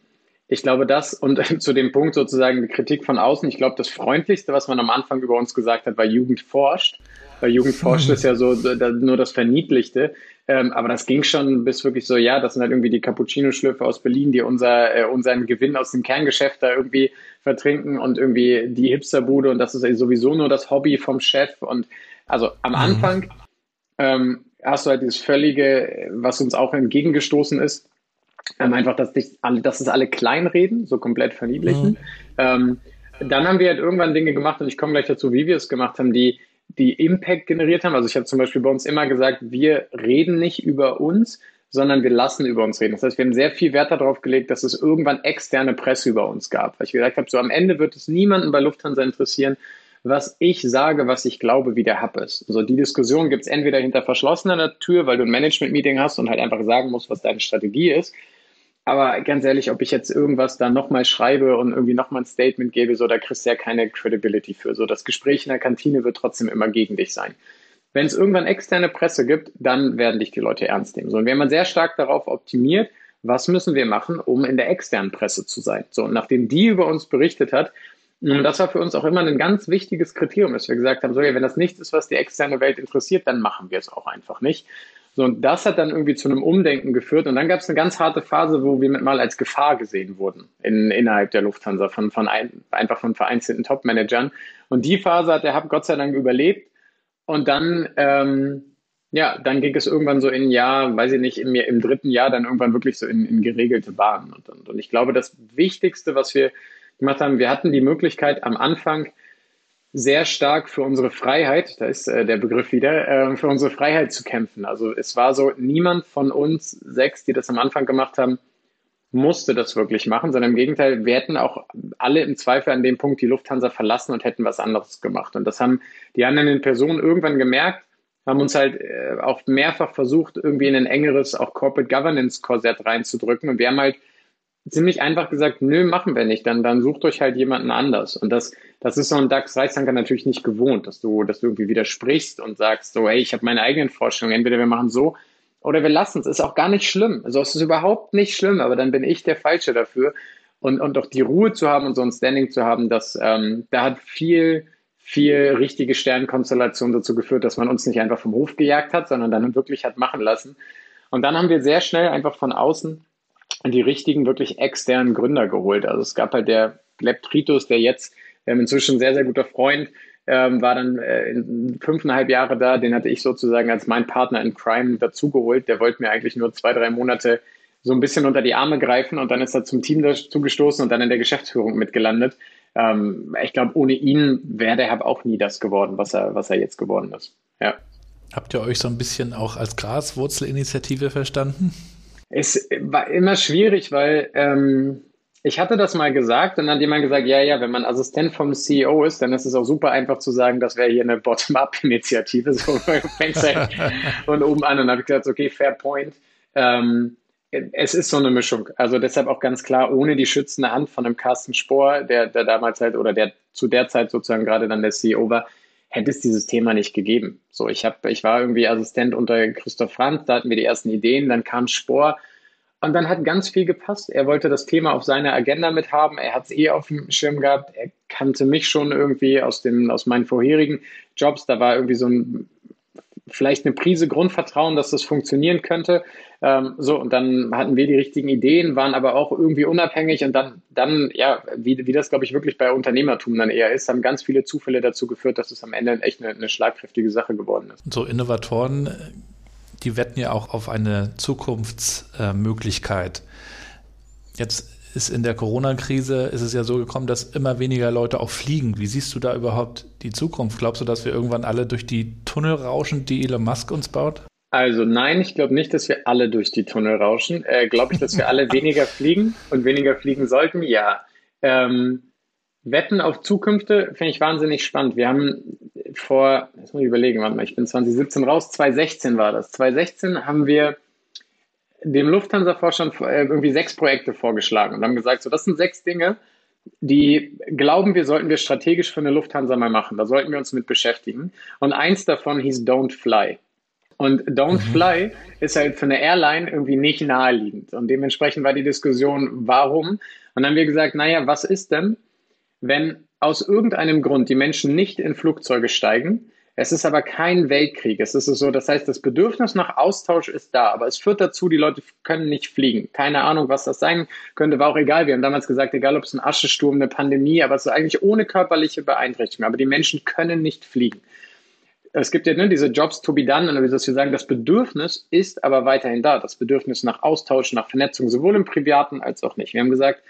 ich glaube, das und zu dem Punkt sozusagen die Kritik von außen. Ich glaube, das Freundlichste, was man am Anfang über uns gesagt hat, war Jugend forscht. Weil Jugend forscht ist ja so nur das Verniedlichte. Ähm, aber das ging schon bis wirklich so, ja, das sind halt irgendwie die Cappuccino-Schlürfe aus Berlin, die unser, äh, unseren Gewinn aus dem Kerngeschäft da irgendwie vertrinken und irgendwie die Hipsterbude und das ist sowieso nur das Hobby vom Chef. Und also am mhm. Anfang ähm, hast du halt dieses völlige, was uns auch entgegengestoßen ist, ähm, einfach, dass, dich alle, dass es alle kleinreden, so komplett verniedlichen. Mhm. Ähm, dann haben wir halt irgendwann Dinge gemacht und ich komme gleich dazu, wie wir es gemacht haben, die die Impact generiert haben. Also ich habe zum Beispiel bei uns immer gesagt, wir reden nicht über uns, sondern wir lassen über uns reden. Das heißt, wir haben sehr viel Wert darauf gelegt, dass es irgendwann externe Presse über uns gab. Weil ich gesagt habe, so am Ende wird es niemanden bei Lufthansa interessieren, was ich sage, was ich glaube, wie der Hub ist. Also die Diskussion gibt es entweder hinter verschlossener Tür, weil du ein Management-Meeting hast und halt einfach sagen musst, was deine Strategie ist, aber ganz ehrlich, ob ich jetzt irgendwas da nochmal schreibe und irgendwie nochmal ein Statement gebe, so, da kriegst du ja keine Credibility für. So, das Gespräch in der Kantine wird trotzdem immer gegen dich sein. Wenn es irgendwann externe Presse gibt, dann werden dich die Leute ernst nehmen. So, und wenn man sehr stark darauf optimiert, was müssen wir machen, um in der externen Presse zu sein? So, und nachdem die über uns berichtet hat, und das war für uns auch immer ein ganz wichtiges Kriterium, dass wir gesagt haben, so, ja, wenn das nichts ist, was die externe Welt interessiert, dann machen wir es auch einfach nicht. So, und das hat dann irgendwie zu einem Umdenken geführt. Und dann gab es eine ganz harte Phase, wo wir mal als Gefahr gesehen wurden in, innerhalb der Lufthansa von, von ein, einfach von vereinzelten Top-Managern. Und die Phase hat der Hub Gott sei Dank überlebt. Und dann, ähm, ja, dann ging es irgendwann so in Jahr, weiß ich nicht, im, im dritten Jahr dann irgendwann wirklich so in, in geregelte Bahnen. Und, und, und ich glaube, das Wichtigste, was wir gemacht haben, wir hatten die Möglichkeit am Anfang, sehr stark für unsere Freiheit, da ist äh, der Begriff wieder, äh, für unsere Freiheit zu kämpfen. Also es war so, niemand von uns sechs, die das am Anfang gemacht haben, musste das wirklich machen, sondern im Gegenteil, wir hätten auch alle im Zweifel an dem Punkt die Lufthansa verlassen und hätten was anderes gemacht. Und das haben die anderen Personen irgendwann gemerkt, haben uns halt äh, auch mehrfach versucht, irgendwie in ein engeres, auch Corporate Governance Korsett reinzudrücken. Und wir haben halt ziemlich einfach gesagt, nö, machen wir nicht, dann, dann sucht euch halt jemanden anders. Und das, das ist so ein DAX Reichsanker natürlich nicht gewohnt, dass du, dass du irgendwie widersprichst und sagst so, hey, ich habe meine eigenen Vorstellungen, entweder wir machen so Oder wir lassen es. Ist auch gar nicht schlimm. Also es ist überhaupt nicht schlimm, aber dann bin ich der Falsche dafür. Und, und auch die Ruhe zu haben und so ein Standing zu haben, das, ähm, da hat viel, viel richtige Sternkonstellation dazu geführt, dass man uns nicht einfach vom Hof gejagt hat, sondern dann wirklich hat machen lassen. Und dann haben wir sehr schnell einfach von außen die richtigen, wirklich externen Gründer geholt. Also es gab halt der Gleb Tritus, der jetzt ähm, inzwischen sehr, sehr guter Freund, ähm, war dann äh, fünfeinhalb Jahre da. Den hatte ich sozusagen als mein Partner in Crime dazugeholt. Der wollte mir eigentlich nur zwei, drei Monate so ein bisschen unter die Arme greifen und dann ist er zum Team dazu gestoßen und dann in der Geschäftsführung mitgelandet. Ähm, ich glaube, ohne ihn wäre der Hub auch nie das geworden, was er, was er jetzt geworden ist. Ja. Habt ihr euch so ein bisschen auch als Graswurzelinitiative verstanden? Es war immer schwierig, weil ähm, ich hatte das mal gesagt und dann hat jemand gesagt, ja, ja, wenn man Assistent vom CEO ist, dann ist es auch super einfach zu sagen, das wäre hier eine Bottom-up-Initiative. So fängst von oben an und habe ich gesagt, okay, fair point. Ähm, es ist so eine Mischung. Also deshalb auch ganz klar, ohne die schützende Hand von einem Carsten Spohr, der, der damals halt oder der zu der Zeit sozusagen gerade dann der CEO war, hätte es dieses Thema nicht gegeben. So, ich habe, ich war irgendwie Assistent unter Christoph Franz, da hatten wir die ersten Ideen, dann kam Spohr und dann hat ganz viel gepasst. Er wollte das Thema auf seiner Agenda mit haben. Er hat es eh auf dem Schirm gehabt. Er kannte mich schon irgendwie aus dem, aus meinen vorherigen Jobs. Da war irgendwie so ein vielleicht eine Prise Grundvertrauen, dass das funktionieren könnte. Ähm, so, und dann hatten wir die richtigen Ideen, waren aber auch irgendwie unabhängig und dann, dann ja, wie, wie das, glaube ich, wirklich bei Unternehmertum dann eher ist, haben ganz viele Zufälle dazu geführt, dass es am Ende echt eine, eine schlagkräftige Sache geworden ist. So Innovatoren, die wetten ja auch auf eine Zukunftsmöglichkeit. Jetzt ist in der Corona-Krise ist es ja so gekommen, dass immer weniger Leute auch fliegen. Wie siehst du da überhaupt die Zukunft? Glaubst du, dass wir irgendwann alle durch die Tunnel rauschen, die Elon Musk uns baut? Also nein, ich glaube nicht, dass wir alle durch die Tunnel rauschen. Äh, glaube ich, dass wir alle weniger fliegen und weniger fliegen sollten? Ja. Ähm, Wetten auf Zukünfte finde ich wahnsinnig spannend. Wir haben vor, jetzt muss ich überlegen, warte mal, ich bin 2017 raus, 2016 war das. 2016 haben wir dem Lufthansa-Vorstand äh, irgendwie sechs Projekte vorgeschlagen und haben gesagt, so das sind sechs Dinge, die glauben wir, sollten wir strategisch für eine Lufthansa mal machen. Da sollten wir uns mit beschäftigen. Und eins davon hieß Don't Fly. Und Don't mhm. Fly ist halt für eine Airline irgendwie nicht naheliegend. Und dementsprechend war die Diskussion, warum? Und dann haben wir gesagt, naja, was ist denn, wenn aus irgendeinem Grund die Menschen nicht in Flugzeuge steigen, es ist aber kein Weltkrieg. Es ist so, das heißt, das Bedürfnis nach Austausch ist da, aber es führt dazu, die Leute können nicht fliegen. Keine Ahnung, was das sein könnte, war auch egal. Wir haben damals gesagt, egal ob es ein Aschesturm, eine Pandemie, aber es ist eigentlich ohne körperliche Beeinträchtigung. Aber die Menschen können nicht fliegen. Es gibt ja ne, diese Jobs to be done, und dass wir sagen, das Bedürfnis ist aber weiterhin da. Das Bedürfnis nach Austausch, nach Vernetzung, sowohl im Privaten als auch nicht. Wir haben gesagt,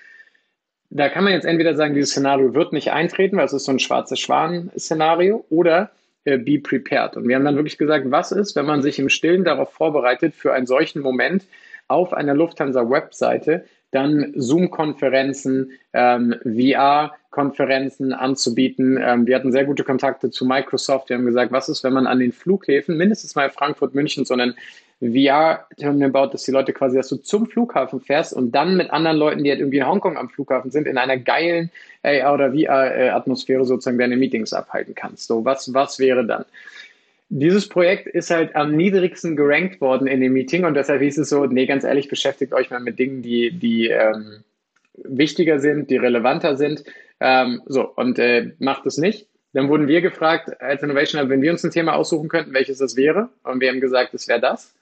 da kann man jetzt entweder sagen, dieses Szenario wird nicht eintreten, weil es ist so ein schwarzes Schwan-Szenario, oder äh, be prepared. Und wir haben dann wirklich gesagt, was ist, wenn man sich im Stillen darauf vorbereitet, für einen solchen Moment auf einer Lufthansa-Webseite dann Zoom-Konferenzen, ähm, VR-Konferenzen anzubieten. Ähm, wir hatten sehr gute Kontakte zu Microsoft. Wir haben gesagt, was ist, wenn man an den Flughäfen, mindestens mal Frankfurt, München, sondern VR-Terminal baut, dass die Leute quasi, dass du zum Flughafen fährst und dann mit anderen Leuten, die halt irgendwie in Hongkong am Flughafen sind, in einer geilen AR oder VR-Atmosphäre sozusagen deine Meetings abhalten kannst. So, was, was wäre dann? Dieses Projekt ist halt am niedrigsten gerankt worden in dem Meeting und deshalb hieß es so, nee, ganz ehrlich, beschäftigt euch mal mit Dingen, die, die ähm, wichtiger sind, die relevanter sind. Ähm, so, und äh, macht es nicht. Dann wurden wir gefragt als Innovation Hub, wenn wir uns ein Thema aussuchen könnten, welches das wäre. Und wir haben gesagt, es wäre das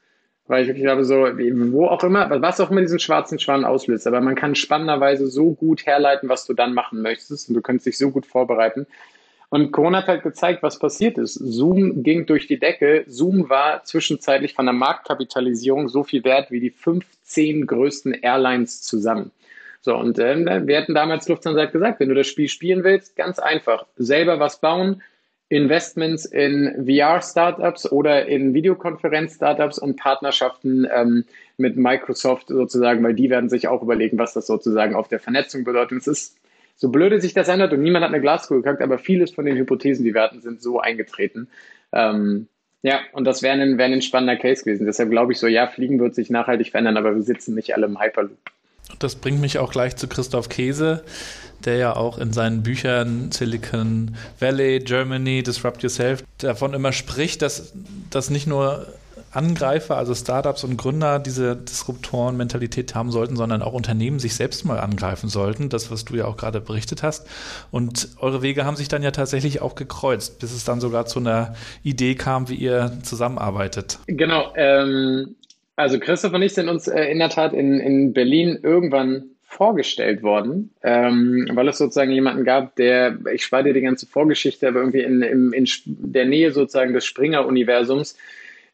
weil ich wirklich glaube, so, wo auch immer, was auch immer diesen schwarzen Schwan auslöst, aber man kann spannenderweise so gut herleiten, was du dann machen möchtest und du könntest dich so gut vorbereiten. Und Corona hat halt gezeigt, was passiert ist. Zoom ging durch die Decke. Zoom war zwischenzeitlich von der Marktkapitalisierung so viel wert wie die 15 größten Airlines zusammen. So, und äh, wir hatten damals Lufthansa gesagt, wenn du das Spiel spielen willst, ganz einfach, selber was bauen, Investments in VR-Startups oder in Videokonferenz-Startups und Partnerschaften ähm, mit Microsoft sozusagen, weil die werden sich auch überlegen, was das sozusagen auf der Vernetzung bedeutet. es ist so blöde sich das ändert und niemand hat eine Glaskugel gekackt, aber vieles von den Hypothesen, die wir hatten, sind so eingetreten. Ähm, ja, und das wäre ein, wär ein spannender Case gewesen. Deshalb glaube ich so, ja, Fliegen wird sich nachhaltig verändern, aber wir sitzen nicht alle im Hyperloop. Das bringt mich auch gleich zu Christoph Käse der ja auch in seinen Büchern Silicon Valley, Germany, Disrupt Yourself davon immer spricht, dass das nicht nur Angreifer, also Startups und Gründer diese Disruptoren-Mentalität haben sollten, sondern auch Unternehmen sich selbst mal angreifen sollten. Das, was du ja auch gerade berichtet hast. Und eure Wege haben sich dann ja tatsächlich auch gekreuzt, bis es dann sogar zu einer Idee kam, wie ihr zusammenarbeitet. Genau. Ähm, also Christoph und ich sind uns äh, in der Tat in, in Berlin irgendwann vorgestellt worden, ähm, weil es sozusagen jemanden gab, der, ich spare dir die ganze Vorgeschichte, aber irgendwie in, in, in der Nähe sozusagen des Springer-Universums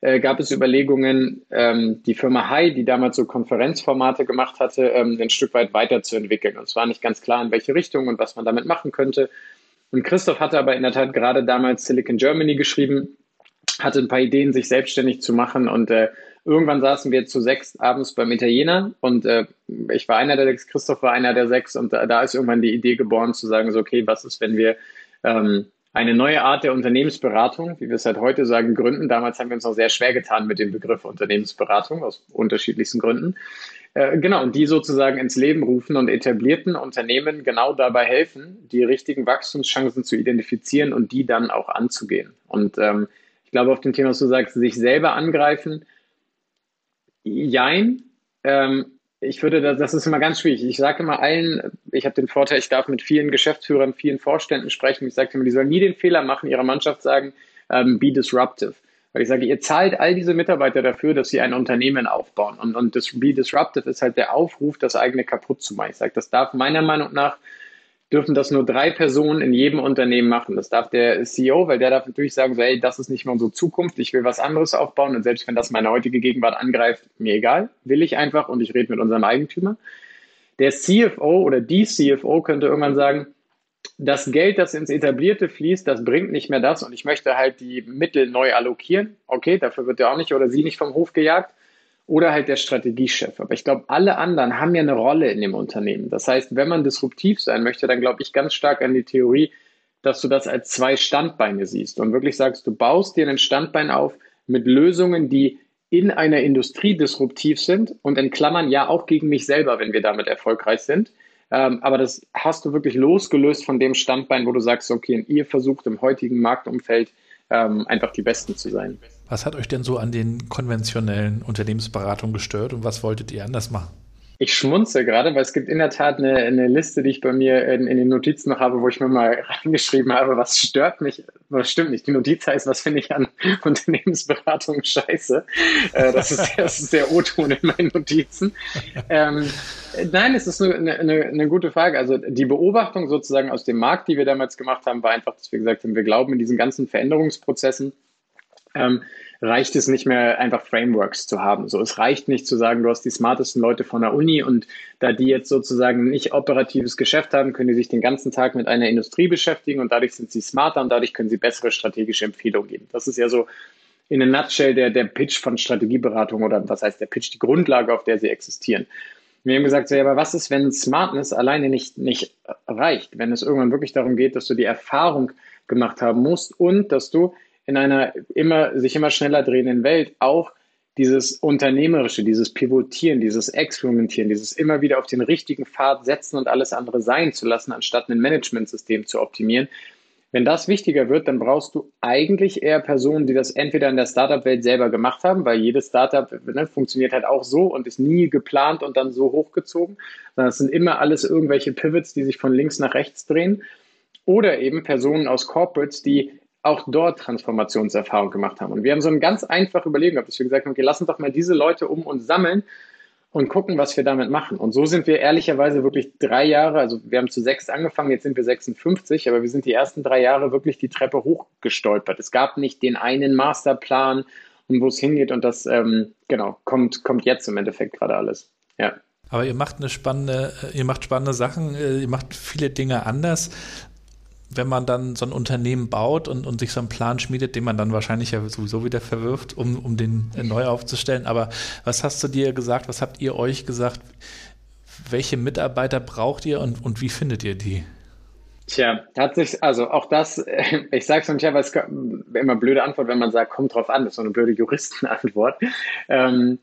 äh, gab es Überlegungen, ähm, die Firma Hai, die damals so Konferenzformate gemacht hatte, ähm, ein Stück weit weiterzuentwickeln. Und es war nicht ganz klar, in welche Richtung und was man damit machen könnte. Und Christoph hatte aber in der Tat gerade damals Silicon Germany geschrieben, hatte ein paar Ideen, sich selbstständig zu machen und äh, Irgendwann saßen wir zu sechs abends beim Italiener und äh, ich war einer der sechs, Christoph war einer der sechs und da, da, ist irgendwann die Idee geboren zu sagen, so okay, was ist, wenn wir ähm, eine neue Art der Unternehmensberatung, wie wir es halt heute sagen, gründen. Damals haben wir uns noch sehr schwer getan mit dem Begriff Unternehmensberatung aus unterschiedlichsten Gründen. Äh, genau, und die sozusagen ins Leben rufen und etablierten Unternehmen genau dabei helfen, die richtigen Wachstumschancen zu identifizieren und die dann auch anzugehen. Und ähm, ich glaube, auf dem Thema, was du sagst, sich selber angreifen, Jein. Ähm, ich würde, das, das ist immer ganz schwierig. Ich sage immer allen, ich habe den Vorteil, ich darf mit vielen Geschäftsführern, vielen Vorständen sprechen. Ich sage immer, die sollen nie den Fehler machen, ihrer Mannschaft sagen, ähm, be disruptive. Weil ich sage, ihr zahlt all diese Mitarbeiter dafür, dass sie ein Unternehmen aufbauen. Und, und das Be Disruptive ist halt der Aufruf, das eigene kaputt zu machen. Ich sage, das darf meiner Meinung nach dürfen das nur drei Personen in jedem Unternehmen machen. Das darf der CEO, weil der darf natürlich sagen, so, hey, das ist nicht mehr unsere Zukunft, ich will was anderes aufbauen und selbst wenn das meine heutige Gegenwart angreift, mir egal, will ich einfach und ich rede mit unserem Eigentümer. Der CFO oder die CFO könnte irgendwann sagen, das Geld, das ins Etablierte fließt, das bringt nicht mehr das und ich möchte halt die Mittel neu allokieren. Okay, dafür wird er auch nicht oder sie nicht vom Hof gejagt oder halt der Strategiechef. Aber ich glaube, alle anderen haben ja eine Rolle in dem Unternehmen. Das heißt, wenn man disruptiv sein möchte, dann glaube ich ganz stark an die Theorie, dass du das als zwei Standbeine siehst und wirklich sagst, du baust dir ein Standbein auf mit Lösungen, die in einer Industrie disruptiv sind und in Klammern ja auch gegen mich selber, wenn wir damit erfolgreich sind. Ähm, aber das hast du wirklich losgelöst von dem Standbein, wo du sagst, okay, ihr versucht im heutigen Marktumfeld ähm, einfach die Besten zu sein. Was hat euch denn so an den konventionellen Unternehmensberatungen gestört und was wolltet ihr anders machen? Ich schmunze gerade, weil es gibt in der Tat eine, eine Liste, die ich bei mir in, in, den Notizen noch habe, wo ich mir mal reingeschrieben habe, was stört mich, was stimmt nicht. Die Notiz heißt, was finde ich an Unternehmensberatung scheiße. Äh, das, ist, das der O-Ton in meinen Notizen. Ähm, nein, es ist eine, eine, eine gute Frage. Also die Beobachtung sozusagen aus dem Markt, die wir damals gemacht haben, war einfach, dass wir gesagt haben, wir glauben in diesen ganzen Veränderungsprozessen, ähm, reicht es nicht mehr, einfach Frameworks zu haben. So, es reicht nicht zu sagen, du hast die smartesten Leute von der Uni und da die jetzt sozusagen nicht operatives Geschäft haben, können die sich den ganzen Tag mit einer Industrie beschäftigen und dadurch sind sie smarter und dadurch können sie bessere strategische Empfehlungen geben. Das ist ja so in a nutshell der, der Pitch von Strategieberatung oder was heißt der Pitch, die Grundlage, auf der sie existieren. Wir haben gesagt, so, ja, aber was ist, wenn Smartness alleine nicht, nicht reicht, wenn es irgendwann wirklich darum geht, dass du die Erfahrung gemacht haben musst und dass du in einer immer, sich immer schneller drehenden Welt auch dieses Unternehmerische, dieses Pivotieren, dieses Experimentieren, dieses immer wieder auf den richtigen Pfad setzen und alles andere sein zu lassen, anstatt ein Managementsystem zu optimieren. Wenn das wichtiger wird, dann brauchst du eigentlich eher Personen, die das entweder in der Startup-Welt selber gemacht haben, weil jedes Startup ne, funktioniert halt auch so und ist nie geplant und dann so hochgezogen, sondern es sind immer alles irgendwelche Pivots, die sich von links nach rechts drehen. Oder eben Personen aus Corporates, die auch dort Transformationserfahrung gemacht haben. Und wir haben so eine ganz einfache Überlegung gehabt, dass wir gesagt haben, okay, lassen doch mal diese Leute um uns sammeln und gucken, was wir damit machen. Und so sind wir ehrlicherweise wirklich drei Jahre, also wir haben zu sechs angefangen, jetzt sind wir 56, aber wir sind die ersten drei Jahre wirklich die Treppe hochgestolpert. Es gab nicht den einen Masterplan und wo es hingeht und das, ähm, genau, kommt, kommt jetzt im Endeffekt gerade alles. Ja. Aber ihr macht eine spannende, ihr macht spannende Sachen, äh, ihr macht viele Dinge anders wenn man dann so ein Unternehmen baut und, und sich so einen Plan schmiedet, den man dann wahrscheinlich ja sowieso wieder verwirft, um, um den neu aufzustellen. Aber was hast du dir gesagt? Was habt ihr euch gesagt? Welche Mitarbeiter braucht ihr und, und wie findet ihr die? Tja, hat sich, also auch das, ich sage es nicht, aber es immer blöde Antwort, wenn man sagt, kommt drauf an, das ist so eine blöde Juristenantwort. Ähm,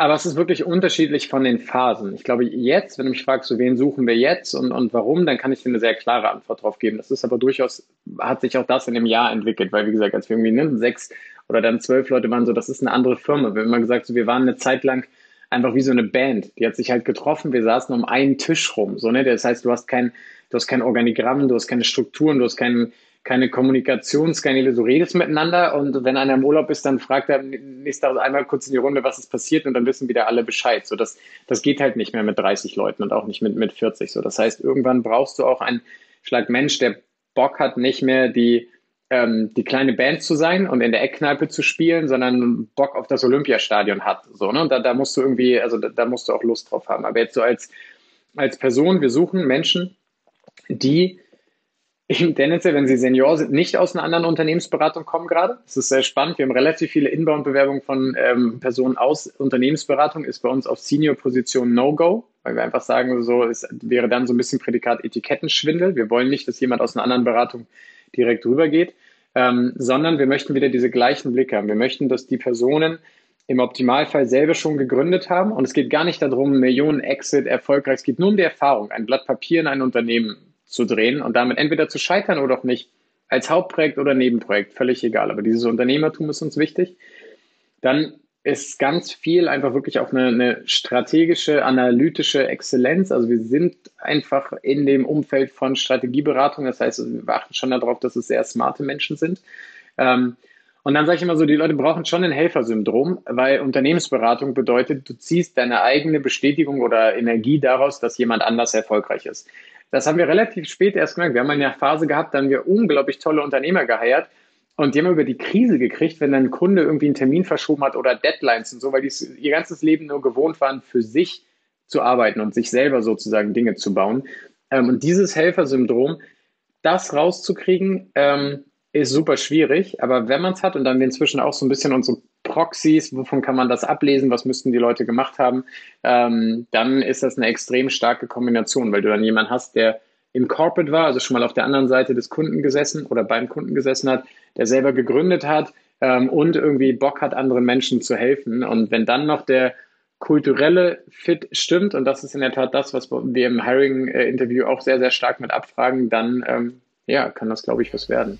Aber es ist wirklich unterschiedlich von den Phasen. Ich glaube, jetzt, wenn du mich fragst, so wen suchen wir jetzt und, und warum, dann kann ich dir eine sehr klare Antwort drauf geben. Das ist aber durchaus, hat sich auch das in dem Jahr entwickelt, weil wie gesagt, als wir irgendwie ne, sechs oder dann zwölf Leute waren, so, das ist eine andere Firma. Wir haben immer gesagt, so, wir waren eine Zeit lang einfach wie so eine Band. Die hat sich halt getroffen, wir saßen um einen Tisch rum. So, ne? Das heißt, du hast kein, du hast kein Organigramm, du hast keine Strukturen, du hast keinen keine Kommunikationskanäle, du redest miteinander und wenn einer im Urlaub ist, dann fragt er nächste Tag einmal kurz in die Runde, was ist passiert und dann wissen wieder alle Bescheid. So, das, das geht halt nicht mehr mit 30 Leuten und auch nicht mit, mit 40. So, das heißt, irgendwann brauchst du auch einen Schlag Mensch, der Bock hat, nicht mehr die, ähm, die kleine Band zu sein und in der Eckkneipe zu spielen, sondern Bock auf das Olympiastadion hat. So, ne? Und da, da musst du irgendwie, also da, da musst du auch Lust drauf haben. Aber jetzt so als, als Person, wir suchen Menschen, die tendenziell, wenn Sie Senior sind, nicht aus einer anderen Unternehmensberatung kommen gerade. Das ist sehr spannend. Wir haben relativ viele Inbound-Bewerbungen von ähm, Personen aus Unternehmensberatung. Ist bei uns auf Senior-Position No-Go, weil wir einfach sagen, so es wäre dann so ein bisschen Prädikat Etikettenschwindel. Wir wollen nicht, dass jemand aus einer anderen Beratung direkt rübergeht, ähm, sondern wir möchten wieder diese gleichen Blicke haben. Wir möchten, dass die Personen im Optimalfall selber schon gegründet haben. Und es geht gar nicht darum, Millionen Exit erfolgreich. Es geht nur um die Erfahrung, ein Blatt Papier in ein Unternehmen zu drehen und damit entweder zu scheitern oder auch nicht. Als Hauptprojekt oder Nebenprojekt, völlig egal. Aber dieses Unternehmertum ist uns wichtig. Dann ist ganz viel einfach wirklich auf eine, eine, strategische, analytische Exzellenz. Also wir sind einfach in dem Umfeld von Strategieberatung. Das heißt, wir achten schon darauf, dass es sehr smarte Menschen sind. Ähm, und dann sage ich immer so, die Leute brauchen schon ein Helfersyndrom, weil Unternehmensberatung bedeutet, du ziehst deine eigene Bestätigung oder Energie daraus, dass jemand anders erfolgreich ist. Das haben wir relativ spät erst gemerkt. Wir haben eine Phase gehabt, da haben wir unglaublich tolle Unternehmer geheiert. Und die haben über die Krise gekriegt, wenn ein Kunde irgendwie einen Termin verschoben hat oder Deadlines und so, weil die ihr ganzes Leben nur gewohnt waren, für sich zu arbeiten und sich selber sozusagen Dinge zu bauen. Ähm, und dieses Helfersyndrom, das rauszukriegen, ähm, ist super schwierig. Aber wenn man es hat und dann wir inzwischen auch so ein bisschen unsere Proxys, wovon kann man das ablesen, was müssten die Leute gemacht haben, ähm, dann ist das eine extrem starke Kombination, weil du dann jemanden hast, der im Corporate war, also schon mal auf der anderen Seite des Kunden gesessen oder beim Kunden gesessen hat, der selber gegründet hat ähm, und irgendwie Bock hat, anderen Menschen zu helfen. Und wenn dann noch der kulturelle Fit stimmt, und das ist in der Tat das, was wir im Hiring-Interview auch sehr, sehr stark mit abfragen, dann ähm, ja, kann das, glaube ich, was werden.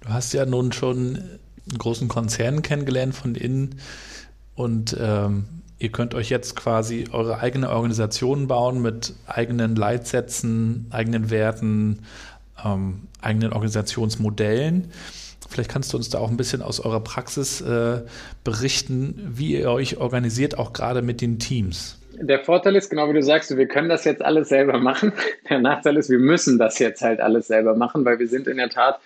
Du hast ja nun schon großen Konzern kennengelernt von innen und ähm, ihr könnt euch jetzt quasi eure eigene Organisation bauen mit eigenen Leitsätzen, eigenen Werten, ähm, eigenen Organisationsmodellen. Vielleicht kannst du uns da auch ein bisschen aus eurer Praxis äh, berichten, wie ihr euch organisiert, auch gerade mit den Teams. Der Vorteil ist, genau wie du sagst, wir können das jetzt alles selber machen. Der Nachteil ist, wir müssen das jetzt halt alles selber machen, weil wir sind in der Tat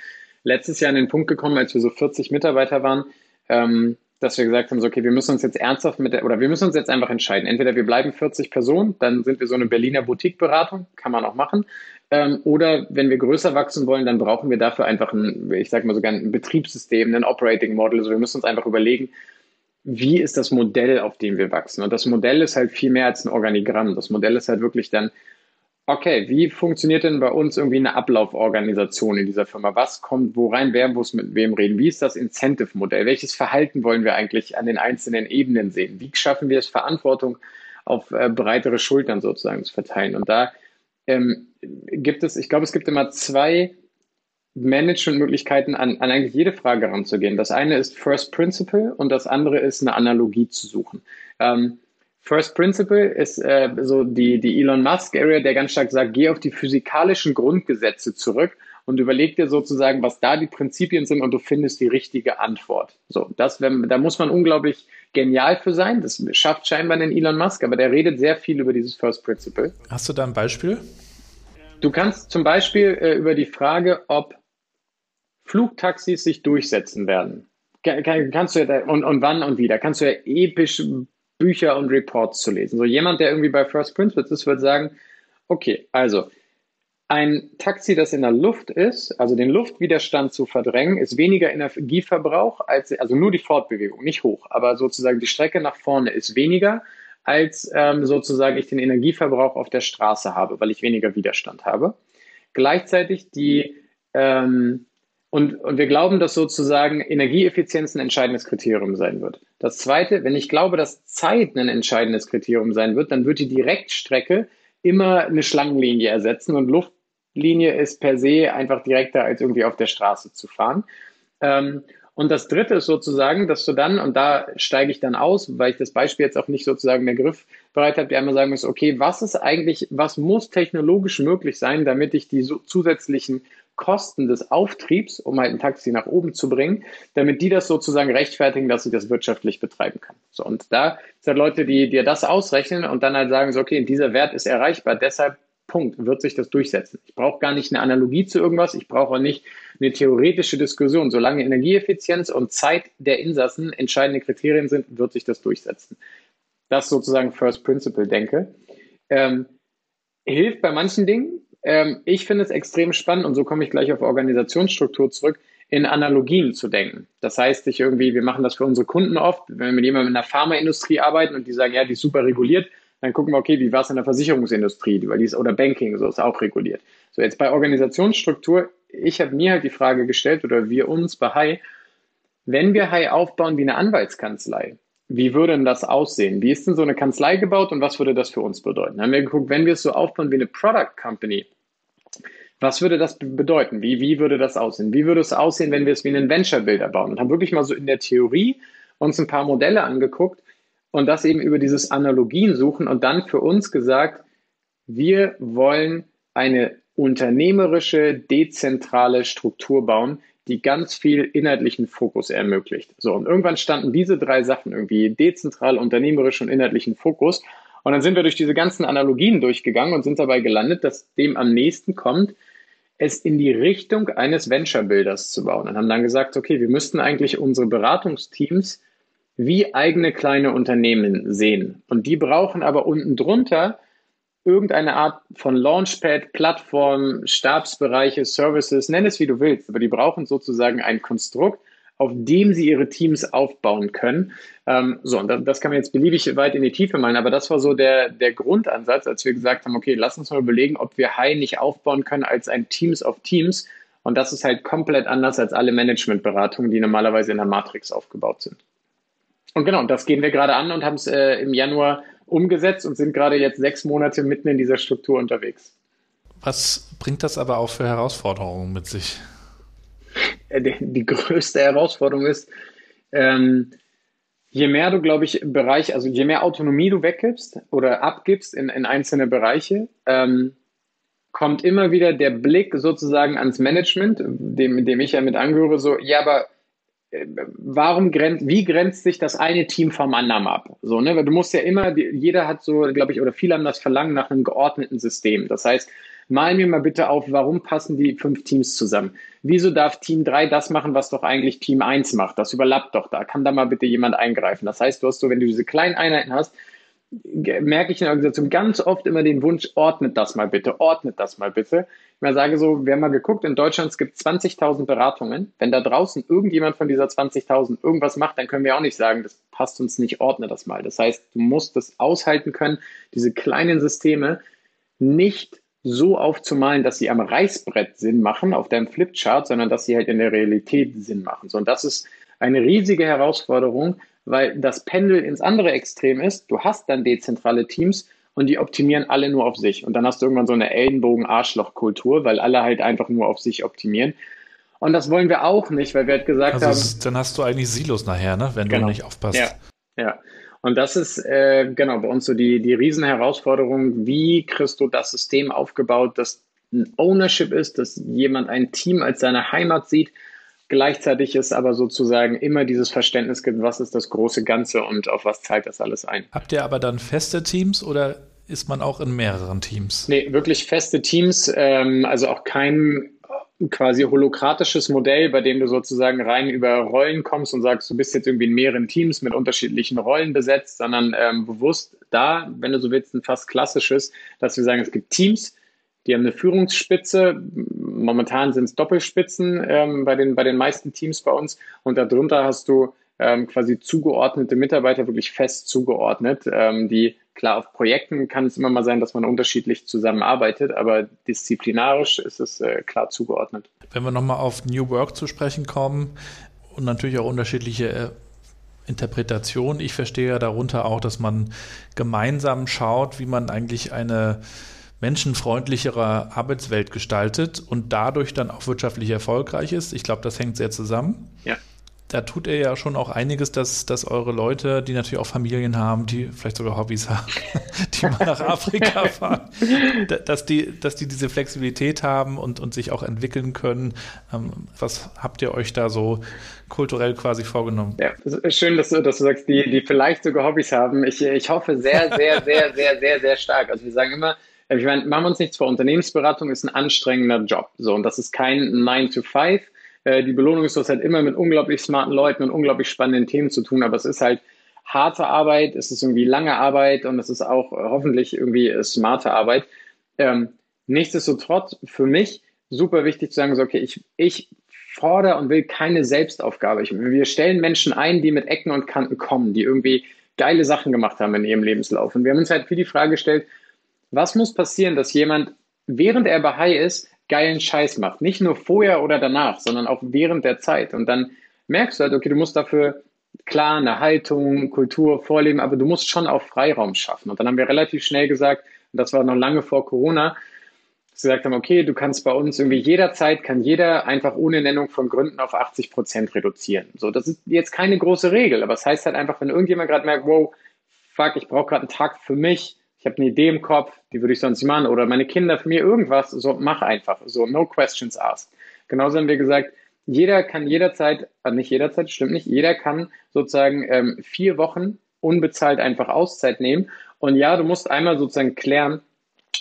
letztes Jahr an den Punkt gekommen, als wir so 40 Mitarbeiter waren, ähm, dass wir gesagt haben, so, okay, wir müssen uns jetzt ernsthaft mit der, oder wir müssen uns jetzt einfach entscheiden. Entweder wir bleiben 40 Personen, dann sind wir so eine Berliner Boutique-Beratung, kann man auch machen. Ähm, oder wenn wir größer wachsen wollen, dann brauchen wir dafür einfach ein, ich sage mal sogar ein Betriebssystem, ein Operating Model. Also wir müssen uns einfach überlegen, wie ist das Modell, auf dem wir wachsen? Und das Modell ist halt viel mehr als ein Organigramm. Das Modell ist halt wirklich dann, Okay, wie funktioniert denn bei uns irgendwie eine Ablauforganisation in dieser Firma? Was kommt wo rein? Wer muss mit wem reden? Wie ist das Incentive-Modell? Welches Verhalten wollen wir eigentlich an den einzelnen Ebenen sehen? Wie schaffen wir es, Verantwortung auf äh, breitere Schultern sozusagen zu verteilen? Und da ähm, gibt es, ich glaube, es gibt immer zwei Managementmöglichkeiten, an, an eigentlich jede Frage ranzugehen. Das eine ist First Principle und das andere ist eine Analogie zu suchen. Ähm, First Principle ist äh, so die, die Elon Musk Area, der ganz stark sagt, geh auf die physikalischen Grundgesetze zurück und überleg dir sozusagen, was da die Prinzipien sind und du findest die richtige Antwort. So, das, wenn, da muss man unglaublich genial für sein. Das schafft scheinbar den Elon Musk, aber der redet sehr viel über dieses First Principle. Hast du da ein Beispiel? Du kannst zum Beispiel äh, über die Frage, ob Flugtaxis sich durchsetzen werden. Kannst du ja, und, und wann und wie, da kannst du ja episch Bücher und Reports zu lesen. So jemand, der irgendwie bei First Principles ist, wird sagen, okay, also ein Taxi, das in der Luft ist, also den Luftwiderstand zu verdrängen, ist weniger Energieverbrauch als, also nur die Fortbewegung, nicht hoch, aber sozusagen die Strecke nach vorne ist weniger, als ähm, sozusagen ich den Energieverbrauch auf der Straße habe, weil ich weniger Widerstand habe. Gleichzeitig die, ähm, Und, und wir glauben, dass sozusagen Energieeffizienz ein entscheidendes Kriterium sein wird. Das Zweite, wenn ich glaube, dass Zeit ein entscheidendes Kriterium sein wird, dann wird die Direktstrecke immer eine Schlangenlinie ersetzen und Luftlinie ist per se einfach direkter als irgendwie auf der Straße zu fahren. Ähm, und das dritte ist sozusagen, dass du dann, und da steige ich dann aus, weil ich das Beispiel jetzt auch nicht sozusagen mehr griffbereit habe, die einmal sagen muss, okay, was ist eigentlich, was muss technologisch möglich sein, damit ich die so zusätzlichen Kosten des Auftriebs, um halt ein Taxi nach oben zu bringen, damit die das sozusagen rechtfertigen, dass ich das wirtschaftlich betreiben kann. So, und da sind halt Leute, die dir das ausrechnen und dann halt sagen, so, okay, dieser Wert ist erreichbar, deshalb Punkt, wird sich das durchsetzen. Ich brauche gar nicht eine Analogie zu irgendwas, ich brauche auch nicht eine theoretische Diskussion. Solange Energieeffizienz und Zeit der Insassen entscheidende Kriterien sind, wird sich das durchsetzen. Das sozusagen First Principle denke. Ähm, hilft bei manchen Dingen. Ähm, ich finde es extrem spannend und so komme ich gleich auf Organisationsstruktur zurück, in Analogien zu denken. Das heißt, ich irgendwie, wir machen das für unsere Kunden oft, wenn wir mit jemandem in der Pharmaindustrie arbeiten und die sagen, ja, die ist super reguliert, dann gucken wir, okay, wie war es in der Versicherungsindustrie, weil die ist, oder Banking, so ist auch reguliert. So, jetzt bei Organisationsstruktur, ich habe mir halt die Frage gestellt, oder wir uns bei Hai, wenn wir Hai aufbauen wie eine Anwaltskanzlei, wie würde denn das aussehen? Wie ist denn so eine Kanzlei gebaut und was würde das für uns bedeuten? Dann haben wir geguckt, wenn wir es so aufbauen wie eine Product Company, was würde das bedeuten? Wie, wie würde das aussehen? Wie würde es aussehen, wenn wir es wie einen Venture Builder bauen? Und haben wirklich mal so in der Theorie uns ein paar Modelle angeguckt, und das eben über dieses Analogien suchen und dann für uns gesagt, wir wollen eine unternehmerische, dezentrale Struktur bauen, die ganz viel inhaltlichen Fokus ermöglicht. So, und irgendwann standen diese drei Sachen irgendwie dezentral, unternehmerisch und inhaltlichen Fokus. Und dann sind wir durch diese ganzen Analogien durchgegangen und sind dabei gelandet, dass dem am nächsten kommt, es in die Richtung eines Venture-Builders zu bauen. Und haben dann gesagt, okay, wir müssten eigentlich unsere Beratungsteams wie eigene kleine Unternehmen sehen. Und die brauchen aber unten drunter irgendeine Art von Launchpad, Plattform, Stabsbereiche, Services, nenn es wie du willst, aber die brauchen sozusagen ein Konstrukt, auf dem sie ihre Teams aufbauen können. Ähm, so, und das, kann man jetzt beliebig weit in die Tiefe malen, aber das war so der, der Grundansatz, als wir gesagt haben, okay, lass uns mal überlegen, ob wir High nicht aufbauen können als ein Teams of Teams. Und das ist halt komplett anders als alle Managementberatungen, die normalerweise in der Matrix aufgebaut sind. Und genau, das gehen wir gerade an und haben es äh, im Januar umgesetzt und sind gerade jetzt sechs Monate mitten in dieser Struktur unterwegs. Was bringt das aber auch für Herausforderungen mit sich? Äh, die, größte Herausforderung ist, ähm, je mehr du, glaube ich, Bereich, also je mehr Autonomie du weggibst oder abgibst in, in einzelne Bereiche, ähm, kommt immer wieder der Blick sozusagen ans Management, dem, dem ich ja mit angehöre, so, ja, aber warum grenzt, wie grenzt sich das eine Team vom anderen ab? So, ne? Weil du musst ja immer, jeder hat so, glaube ich, oder viele haben das Verlangen nach einem geordneten System. Das heißt, mal mir mal bitte auf, warum passen die fünf Teams zusammen? Wieso darf Team 3 das machen, was doch eigentlich Team 1 macht? Das überlappt doch da. Kann da mal bitte jemand eingreifen? Das heißt, du hast so, wenn du diese kleinen Einheiten hast, merke ich in der Organisation ganz oft immer den Wunsch, ordnet das mal bitte, ordnet das mal bitte. Ich sage so, wir haben mal geguckt, in Deutschland es gibt 20.000 Beratungen. Wenn da draußen irgendjemand von dieser 20.000 irgendwas macht, dann können wir auch nicht sagen, das passt uns nicht, ordne das mal. Das heißt, du musst das aushalten können, diese kleinen Systeme nicht so aufzumalen, dass sie am Reißbrett Sinn machen auf deinem Flipchart, sondern dass sie halt in der Realität Sinn machen. So, und das ist eine riesige Herausforderung, weil das Pendel ins andere Extrem ist. Du hast dann dezentrale Teams und die optimieren alle nur auf sich. Und dann hast du irgendwann so eine Ellenbogen-Arschloch-Kultur, weil alle halt einfach nur auf sich optimieren. Und das wollen wir auch nicht, weil wir halt gesagt also haben. Dann hast du eigentlich Silos nachher, ne? wenn genau. du nicht aufpasst. Ja, ja. Und das ist äh, genau bei uns so die, die Riesenherausforderung. Wie kriegst du das System aufgebaut, dass ein Ownership ist, dass jemand ein Team als seine Heimat sieht, Gleichzeitig ist aber sozusagen immer dieses Verständnis gibt, was ist das große Ganze und auf was zahlt das alles ein. Habt ihr aber dann feste Teams oder ist man auch in mehreren Teams? Nee, wirklich feste Teams, ähm, also auch kein quasi holokratisches Modell, bei dem du sozusagen rein über Rollen kommst und sagst, du bist jetzt irgendwie in mehreren Teams mit unterschiedlichen Rollen besetzt, sondern ähm, bewusst da, wenn du so willst, ein fast klassisches, dass wir sagen, es gibt Teams, die haben eine Führungsspitze. Momentan sind es Doppelspitzen ähm, bei, den, bei den meisten Teams bei uns. Und darunter hast du ähm, quasi zugeordnete Mitarbeiter, wirklich fest zugeordnet, ähm, die klar auf Projekten kann es immer mal sein, dass man unterschiedlich zusammenarbeitet, aber disziplinarisch ist es äh, klar zugeordnet. Wenn wir nochmal auf New Work zu sprechen kommen und natürlich auch unterschiedliche äh, Interpretation. Ich verstehe ja darunter auch, dass man gemeinsam schaut, wie man eigentlich eine menschenfreundlichere Arbeitswelt gestaltet und dadurch dann auch wirtschaftlich erfolgreich ist. Ich glaube, das hängt sehr zusammen. Ja. Da tut er ja schon auch einiges, dass, dass eure Leute, die natürlich auch Familien haben, die vielleicht sogar Hobbys haben, die mal nach Afrika fahren, dass die, dass die diese Flexibilität haben und, und sich auch entwickeln können. Ähm, was habt ihr euch da so kulturell quasi vorgenommen? Ja, schön, dass du, dass du sagst, die, die vielleicht sogar Hobbys haben. Ich, ich hoffe sehr, sehr, sehr, sehr, sehr, sehr stark. Also wir sagen immer, ich meine, machen wir uns nichts vor. Unternehmensberatung ist ein anstrengender Job. So, und das ist kein 9 to 5. Äh, die Belohnung ist, du hast halt immer mit unglaublich smarten Leuten und unglaublich spannenden Themen zu tun, aber es ist halt harte Arbeit, es ist irgendwie lange Arbeit und es ist auch äh, hoffentlich irgendwie äh, smarte Arbeit. Ähm, nichtsdestotrotz für mich super wichtig zu sagen, so, okay, ich, ich fordere und will keine Selbstaufgabe. Ich, wir stellen Menschen ein, die mit Ecken und Kanten kommen, die irgendwie geile Sachen gemacht haben in ihrem Lebenslauf. Und wir haben uns halt viel die Frage gestellt, was muss passieren, dass jemand, während er bei High ist, geilen Scheiß macht? Nicht nur vorher oder danach, sondern auch während der Zeit. Und dann merkst du halt, okay, du musst dafür klar eine Haltung, Kultur vorleben, aber du musst schon auch Freiraum schaffen. Und dann haben wir relativ schnell gesagt, und das war noch lange vor Corona, dass wir gesagt haben, okay, du kannst bei uns irgendwie jederzeit, kann jeder einfach ohne Nennung von Gründen auf 80 Prozent reduzieren. So, das ist jetzt keine große Regel, aber es das heißt halt einfach, wenn irgendjemand gerade merkt, wow, fuck, ich brauche gerade einen Tag für mich, ich habe eine Idee im Kopf, die würde ich sonst nicht machen, oder meine Kinder für mir irgendwas, so mach einfach, so no questions asked. Genauso haben wir gesagt, jeder kann jederzeit, also nicht jederzeit, stimmt nicht, jeder kann sozusagen ähm, vier Wochen unbezahlt einfach Auszeit nehmen. Und ja, du musst einmal sozusagen klären,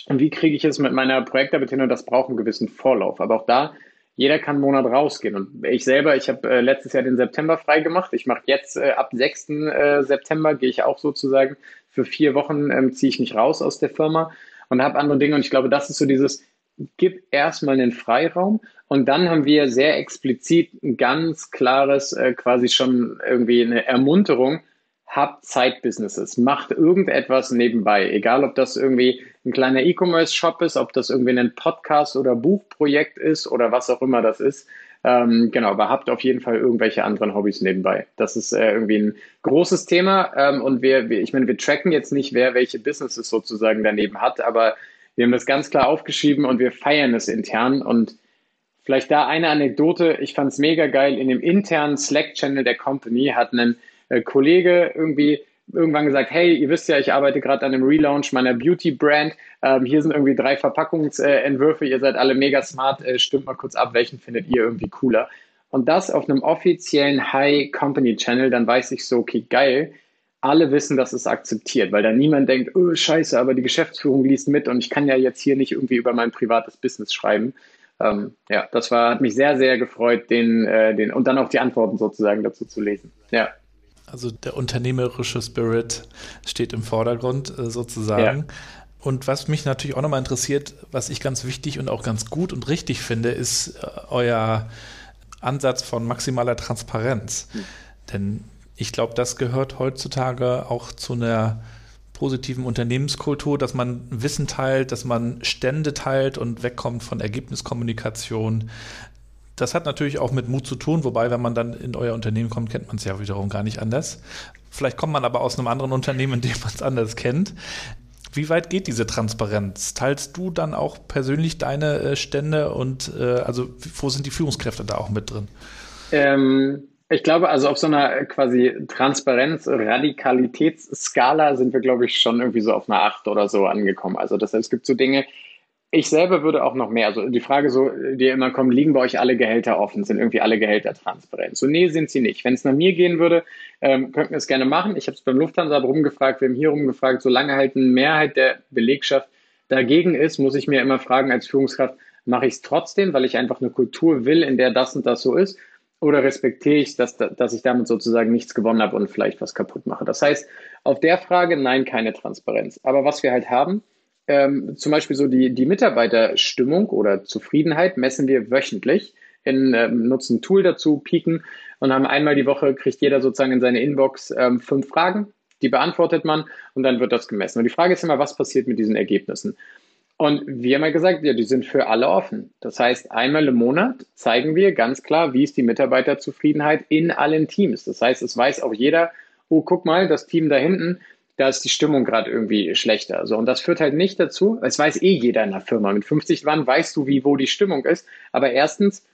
wie kriege ich es mit meiner Projektarbeit und das braucht einen gewissen Vorlauf. Aber auch da, jeder kann einen Monat rausgehen. Und ich selber, ich habe äh, letztes Jahr den September frei gemacht. Ich mache jetzt äh, ab 6. Äh, September, gehe ich auch sozusagen für vier Wochen ähm, ziehe ich mich raus aus der Firma und habe andere Dinge. Und ich glaube, das ist so dieses, gib erstmal einen Freiraum. Und dann haben wir sehr explizit ein ganz klares, äh, quasi schon irgendwie eine Ermunterung. Habt Zeitbusinesses, macht irgendetwas nebenbei, egal ob das irgendwie ein kleiner E-Commerce-Shop ist, ob das irgendwie ein Podcast- oder Buchprojekt ist oder was auch immer das ist. Ähm, genau, aber habt auf jeden Fall irgendwelche anderen Hobbys nebenbei. Das ist äh, irgendwie ein großes Thema ähm, und wir, wir, ich meine, wir tracken jetzt nicht, wer welche Businesses sozusagen daneben hat, aber wir haben das ganz klar aufgeschrieben und wir feiern es intern und vielleicht da eine Anekdote. Ich fand es mega geil. In dem internen Slack-Channel der Company hat ein äh, Kollege irgendwie irgendwann gesagt, hey, ihr wisst ja, ich arbeite gerade an einem Relaunch meiner Beauty-Brand. Ähm, hier sind irgendwie drei Verpackungsentwürfe, ihr seid alle mega smart, äh, stimmt mal kurz ab, welchen findet ihr irgendwie cooler. Und das auf einem offiziellen High-Company-Channel, dann weiß ich so, okay, geil, alle wissen, dass es akzeptiert, weil da niemand denkt, oh scheiße, aber die Geschäftsführung liest mit und ich kann ja jetzt hier nicht irgendwie über mein privates Business schreiben. Ähm, ja, das war, hat mich sehr, sehr gefreut, den, äh, den und dann auch die Antworten sozusagen dazu zu lesen. Ja. Also der unternehmerische Spirit steht im Vordergrund äh, sozusagen. Ja. Und was mich natürlich auch nochmal interessiert, was ich ganz wichtig und auch ganz gut und richtig finde, ist äh, euer Ansatz von maximaler Transparenz. Mhm. Denn ich glaube, das gehört heutzutage auch zu einer positiven Unternehmenskultur, dass man Wissen teilt, dass man Stände teilt und wegkommt von Ergebniskommunikation, das hat natürlich auch mit Mut zu tun, wobei, wenn man dann in euer Unternehmen kommt, kennt man es ja wiederum gar nicht anders. Vielleicht kommt man aber aus einem anderen Unternehmen, in dem man es anders kennt. Wie weit geht diese Transparenz? Teilst du dann auch persönlich deine äh, Stände und äh, also wo sind die Führungskräfte da auch mit drin? Ähm, ich glaube, also auf so einer quasi Transparenz-Radikalitätsskala sind wir, glaube ich, schon irgendwie so auf einer 8 oder so angekommen. Also das heißt, es gibt so Dinge, ich selber würde auch noch mehr, also die Frage so, die immer kommt, liegen bei euch alle Gehälter offen? Sind irgendwie alle Gehälter transparent? So, nee, sind sie nicht. Wenn es nach mir gehen würde, ähm, könnten wir es gerne machen. Ich habe es beim Lufthansa rumgefragt, wir haben hier rumgefragt, solange halt eine Mehrheit der Belegschaft dagegen ist, muss ich mir immer fragen als Führungskraft, mache ich es trotzdem, weil ich einfach eine Kultur will, in der das und das so ist? Oder respektiere ich, dass, dass ich damit sozusagen nichts gewonnen habe und vielleicht was kaputt mache? Das heißt, auf der Frage, nein, keine Transparenz. Aber was wir halt haben, ähm, zum Beispiel so die, die Mitarbeiterstimmung oder Zufriedenheit messen wir wöchentlich in, äh, nutzen ein Tool dazu, Piken, und haben einmal die Woche, kriegt jeder sozusagen in seine Inbox ähm, fünf Fragen, die beantwortet man und dann wird das gemessen. Und die Frage ist immer, was passiert mit diesen Ergebnissen? Und wir haben ja gesagt, ja, die sind für alle offen. Das heißt, einmal im Monat zeigen wir ganz klar, wie ist die Mitarbeiterzufriedenheit in allen Teams. Das heißt, es weiß auch jeder, oh, guck mal, das Team da hinten, da ist die Stimmung gerade irgendwie schlechter. So, und das führt halt nicht dazu, es weiß eh jeder in der Firma. Mit 50 Mann weißt du, wie, wo die Stimmung ist. Aber erstens,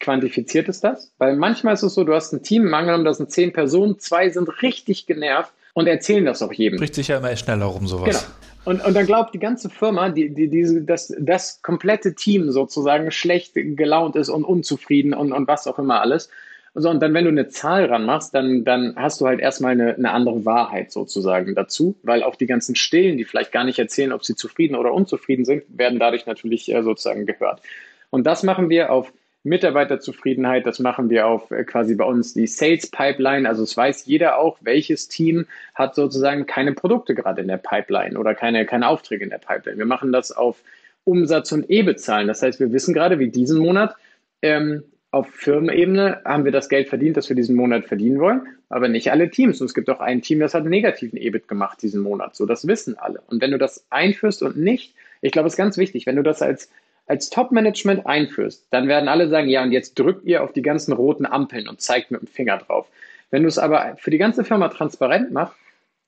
quantifiziert es das? Weil manchmal ist es so, du hast ein Team, angenommen, das sind zehn Personen, zwei sind richtig genervt und erzählen das auch jedem. Spricht sich ja immer schneller rum, sowas. Genau. Und, und dann glaubt die ganze Firma, die, die, die, dass das komplette Team sozusagen schlecht gelaunt ist und unzufrieden und, und was auch immer alles. So, und dann, wenn du eine Zahl ranmachst, dann, dann hast du halt erstmal eine, eine andere Wahrheit sozusagen dazu, weil auch die ganzen Stillen, die vielleicht gar nicht erzählen, ob sie zufrieden oder unzufrieden sind, werden dadurch natürlich äh, sozusagen gehört. Und das machen wir auf Mitarbeiterzufriedenheit, das machen wir auf äh, quasi bei uns die Sales Pipeline. Also es weiß jeder auch, welches Team hat sozusagen keine Produkte gerade in der Pipeline oder keine, keine Aufträge in der Pipeline. Wir machen das auf Umsatz und E-Bezahlen. Das heißt, wir wissen gerade, wie diesen Monat ähm, auf Firmenebene haben wir das Geld verdient, das wir diesen Monat verdienen wollen, aber nicht alle Teams. Und es gibt auch ein Team, das hat einen negativen EBIT gemacht diesen Monat. So, das wissen alle. Und wenn du das einführst und nicht, ich glaube, es ist ganz wichtig, wenn du das als, als Top-Management einführst, dann werden alle sagen, ja, und jetzt drückt ihr auf die ganzen roten Ampeln und zeigt mit dem Finger drauf. Wenn du es aber für die ganze Firma transparent machst,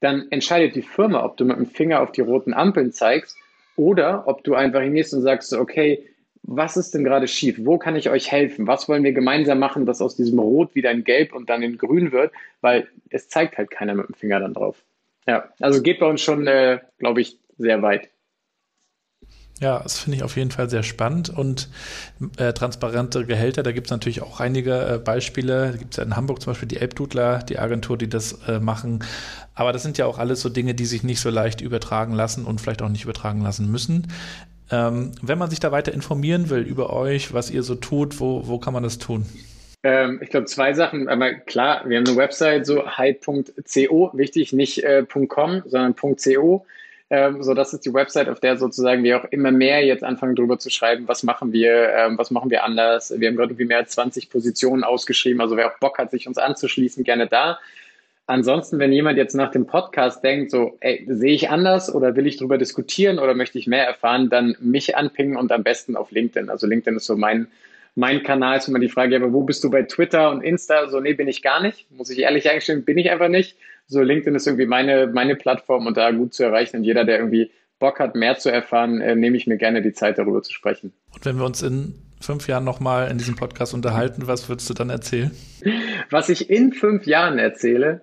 dann entscheidet die Firma, ob du mit dem Finger auf die roten Ampeln zeigst oder ob du einfach hingehst und sagst, okay, was ist denn gerade schief? Wo kann ich euch helfen? Was wollen wir gemeinsam machen, dass aus diesem Rot wieder ein Gelb und dann in Grün wird? Weil es zeigt halt keiner mit dem Finger dann drauf. Ja, also geht bei uns schon, äh, glaube ich, sehr weit. Ja, das finde ich auf jeden Fall sehr spannend und äh, transparente Gehälter, da gibt es natürlich auch einige äh, Beispiele. Da gibt es ja in Hamburg zum Beispiel die Elbdudler, die Agentur, die das äh, machen. Aber das sind ja auch alles so Dinge, die sich nicht so leicht übertragen lassen und vielleicht auch nicht übertragen lassen müssen. Ähm, wenn man sich da weiter informieren will über euch, was ihr so tut, wo, wo kann man das tun? Ähm, ich glaube, zwei Sachen. Aber klar, wir haben eine Website, so hi.co, wichtig, nicht äh, .com, sondern .co. Ähm, so, das ist die Website, auf der sozusagen wir auch immer mehr jetzt anfangen, darüber zu schreiben, was machen wir, ähm, was machen wir anders. Wir haben gerade irgendwie mehr als 20 Positionen ausgeschrieben. Also wer auch Bock hat, sich uns anzuschließen, gerne da. Ansonsten, wenn jemand jetzt nach dem Podcast denkt, so, ey, sehe ich anders oder will ich darüber diskutieren oder möchte ich mehr erfahren, dann mich anpingen und am besten auf LinkedIn. Also LinkedIn ist so mein, mein Kanal. Ist immer die Frage, aber wo bist du bei Twitter und Insta? So, nee, bin ich gar nicht. Muss ich ehrlich eingestehen, bin ich einfach nicht. So, LinkedIn ist irgendwie meine, meine Plattform und da gut zu erreichen. Und jeder, der irgendwie Bock hat, mehr zu erfahren, äh, nehme ich mir gerne die Zeit, darüber zu sprechen. Und wenn wir uns in fünf Jahren nochmal in diesem Podcast unterhalten, was würdest du dann erzählen? Was ich in fünf Jahren erzähle,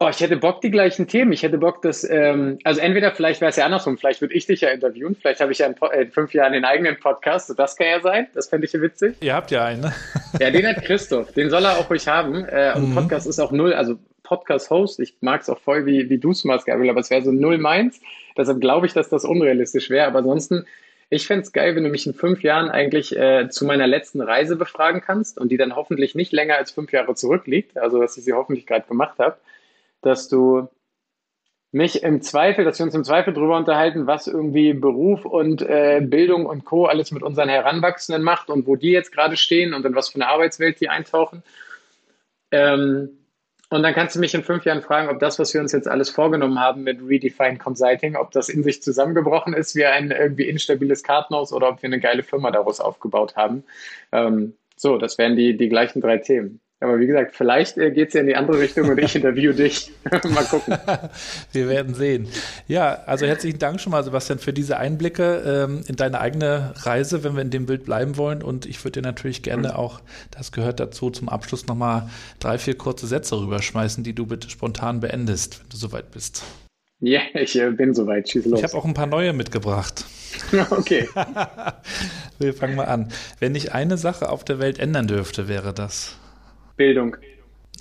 Oh, ich hätte Bock, die gleichen Themen. Ich hätte Bock, dass, ähm, also entweder vielleicht wäre es ja andersrum, vielleicht würde ich dich ja interviewen, vielleicht habe ich ja in, in, fünf Jahren den eigenen Podcast, so das kann ja sein, das fände ich ja witzig. Ihr habt ja einen, ne? Ja, den hat Christoph, den soll er auch ruhig haben. Äh, und mhm. Podcast ist auch null, also Podcast-Host, ich mag es auch voll, wie, wie du es machst, Gabriel, aber es wäre so null meins. Deshalb glaube ich, dass das unrealistisch wäre. Aber ansonsten, ich fände es geil, wenn du mich in fünf Jahren eigentlich äh, zu meiner letzten Reise befragen kannst und die dann hoffentlich nicht länger als fünf Jahre zurückliegt, also dass ich sie hoffentlich gerade gemacht habe dass du mich im Zweifel, dass wir uns im Zweifel darüber unterhalten, was irgendwie Beruf und äh, Bildung und Co. alles mit unseren Heranwachsenden macht und wo die jetzt gerade stehen und in was für eine Arbeitswelt die eintauchen. Ähm, und dann kannst du mich in fünf Jahren fragen, ob das, was wir uns jetzt alles vorgenommen haben mit Redefine Consulting, ob das in sich zusammengebrochen ist wie ein irgendwie instabiles Kartenhaus oder ob wir eine geile Firma daraus aufgebaut haben. Ähm, so, das wären die, die gleichen drei Themen. Aber wie gesagt, vielleicht äh, geht es ja in die andere Richtung und ich interview dich. mal gucken. Wir werden sehen. Ja, also herzlichen Dank schon mal, Sebastian, für diese Einblicke ähm, in deine eigene Reise, wenn wir in dem Bild bleiben wollen. Und ich würde dir natürlich gerne auch, das gehört dazu, zum Abschluss nochmal drei, vier kurze Sätze rüberschmeißen, die du bitte spontan beendest, wenn du soweit bist. Ja, ich äh, bin soweit. Schieß los. Ich habe auch ein paar neue mitgebracht. okay. wir fangen mal an. Wenn ich eine Sache auf der Welt ändern dürfte, wäre das? Bildung.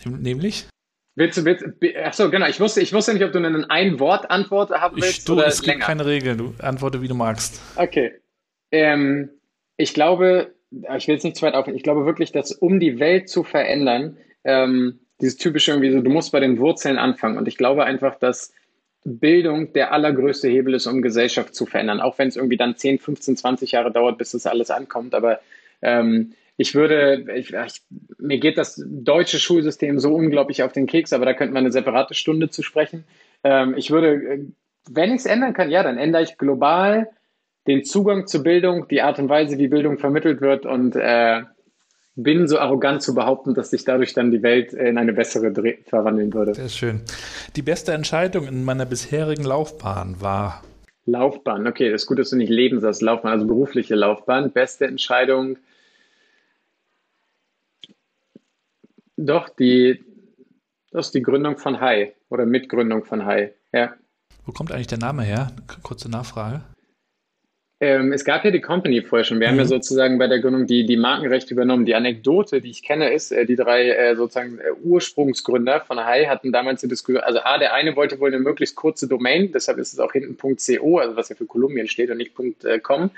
Nämlich? Willst du, willst, achso, genau. Ich wusste, ich wusste nicht, ob du eine Ein-Wort-Antwort haben willst ich, du, oder es länger. gibt keine Regeln. Du antworte, wie du magst. Okay. Ähm, ich glaube, ich will jetzt nicht zu weit aufhören. Ich glaube wirklich, dass um die Welt zu verändern, ähm, dieses typische irgendwie so, du musst bei den Wurzeln anfangen. Und ich glaube einfach, dass Bildung der allergrößte Hebel ist, um Gesellschaft zu verändern. Auch wenn es irgendwie dann 10, 15, 20 Jahre dauert, bis das alles ankommt. Aber Ähm, ich würde, ich, ich, mir geht das deutsche Schulsystem so unglaublich auf den Keks, aber da könnte man eine separate Stunde zu sprechen. Ähm, ich würde, äh, wenn ich es ändern kann, ja, dann ändere ich global den Zugang zur Bildung, die Art und Weise, wie Bildung vermittelt wird und äh, bin so arrogant zu behaupten, dass sich dadurch dann die Welt in eine bessere Dreh verwandeln würde. Sehr schön. Die beste Entscheidung in meiner bisherigen Laufbahn war. Laufbahn, okay, das ist gut, dass du nicht Lebens als Laufbahn, also berufliche Laufbahn. Beste Entscheidung. Doch, die, das ist die Gründung von Hai oder Mitgründung von Hai, ja. Wo kommt eigentlich der Name her? Kurze Nachfrage. Ähm, es gab ja die Company vorher schon. Wir mhm. haben ja mhm. sozusagen bei der Gründung die, die Markenrechte übernommen. Die Anekdote, die ich kenne, ist, äh, die drei äh, sozusagen äh, Ursprungsgründer von Hai hatten damals eine Diskussion. Also A, der eine wollte wohl eine möglichst kurze Domain, deshalb ist es auch hinten .co, also was ja für Kolumbien steht und nicht .com.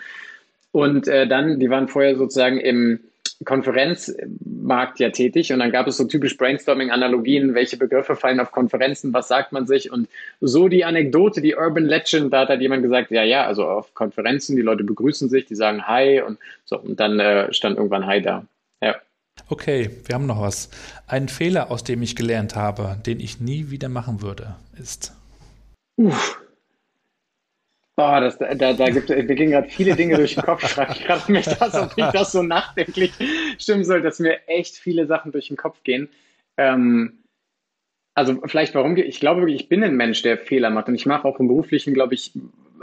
Und äh, dann, die waren vorher sozusagen im Konferenzmarkt ja tätig und dann gab es so typisch Brainstorming-Analogien, welche Begriffe fallen auf Konferenzen, was sagt man sich und so die Anekdote, die Urban Legend, da hat jemand gesagt, ja, ja, also auf Konferenzen, die Leute begrüßen sich, die sagen Hi und so und dann äh, stand irgendwann Hi da. Ja. Okay, wir haben noch was. Ein Fehler, aus dem ich gelernt habe, den ich nie wieder machen würde, ist. Uff. Boah, das, da, da gibt, mir gehen gerade viele Dinge durch den Kopf. Schreibe ich gerade mich das, ob ich das so nachdenklich stimmen soll, dass mir echt viele Sachen durch den Kopf gehen. Ähm, also vielleicht warum, ich glaube wirklich, ich bin ein Mensch, der Fehler macht und ich mache auch im Beruflichen, glaube ich,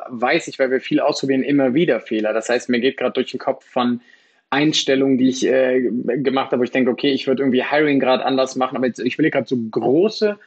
weiß ich, weil wir viel ausprobieren, immer wieder Fehler. Das heißt, mir geht gerade durch den Kopf von Einstellungen, die ich äh, gemacht habe, wo ich denke, okay, ich würde irgendwie Hiring gerade anders machen, aber jetzt, ich will gerade so große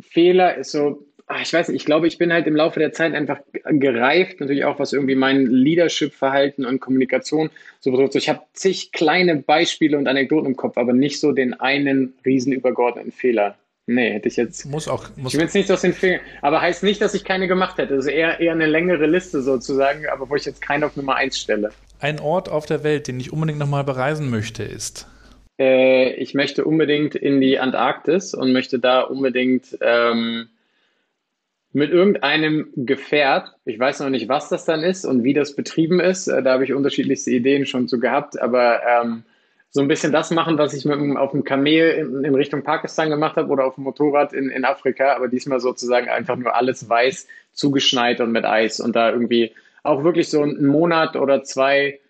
Fehler, ist so, ich weiß nicht, ich glaube, ich bin halt im Laufe der Zeit einfach gereift, natürlich auch was irgendwie mein Leadership-Verhalten und Kommunikation so betrifft. Ich habe zig kleine Beispiele und Anekdoten im Kopf, aber nicht so den einen riesen übergeordneten Fehler. Nee, hätte ich jetzt. Muss auch. Muss ich will jetzt nicht aus den Fingern. Aber heißt nicht, dass ich keine gemacht hätte. Das ist eher, eher eine längere Liste sozusagen, aber wo ich jetzt keinen auf Nummer eins stelle. Ein Ort auf der Welt, den ich unbedingt nochmal bereisen möchte, ist. Äh, ich möchte unbedingt in die Antarktis und möchte da unbedingt ähm, mit irgendeinem Gefährt. Ich weiß noch nicht, was das dann ist und wie das betrieben ist. Äh, da habe ich unterschiedlichste Ideen schon zu gehabt, aber ähm, so ein bisschen das machen, was ich mit dem, auf dem Kamel in, in, Richtung Pakistan gemacht habe oder auf dem Motorrad in, in Afrika, aber diesmal sozusagen einfach nur alles weiß, zugeschneit und mit Eis und da irgendwie auch wirklich so einen Monat oder zwei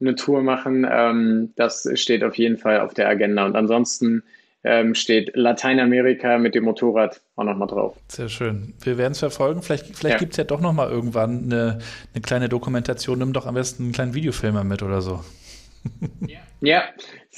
eine Tour machen. Ähm, das steht auf jeden Fall auf der Agenda. Und ansonsten ähm, steht Lateinamerika mit dem Motorrad auch nochmal drauf. Sehr schön. Wir werden es verfolgen. Vielleicht, vielleicht ja. gibt es ja doch nochmal irgendwann eine, eine kleine Dokumentation. Nimm doch am besten einen kleinen Videofilmer mit oder so. Ja,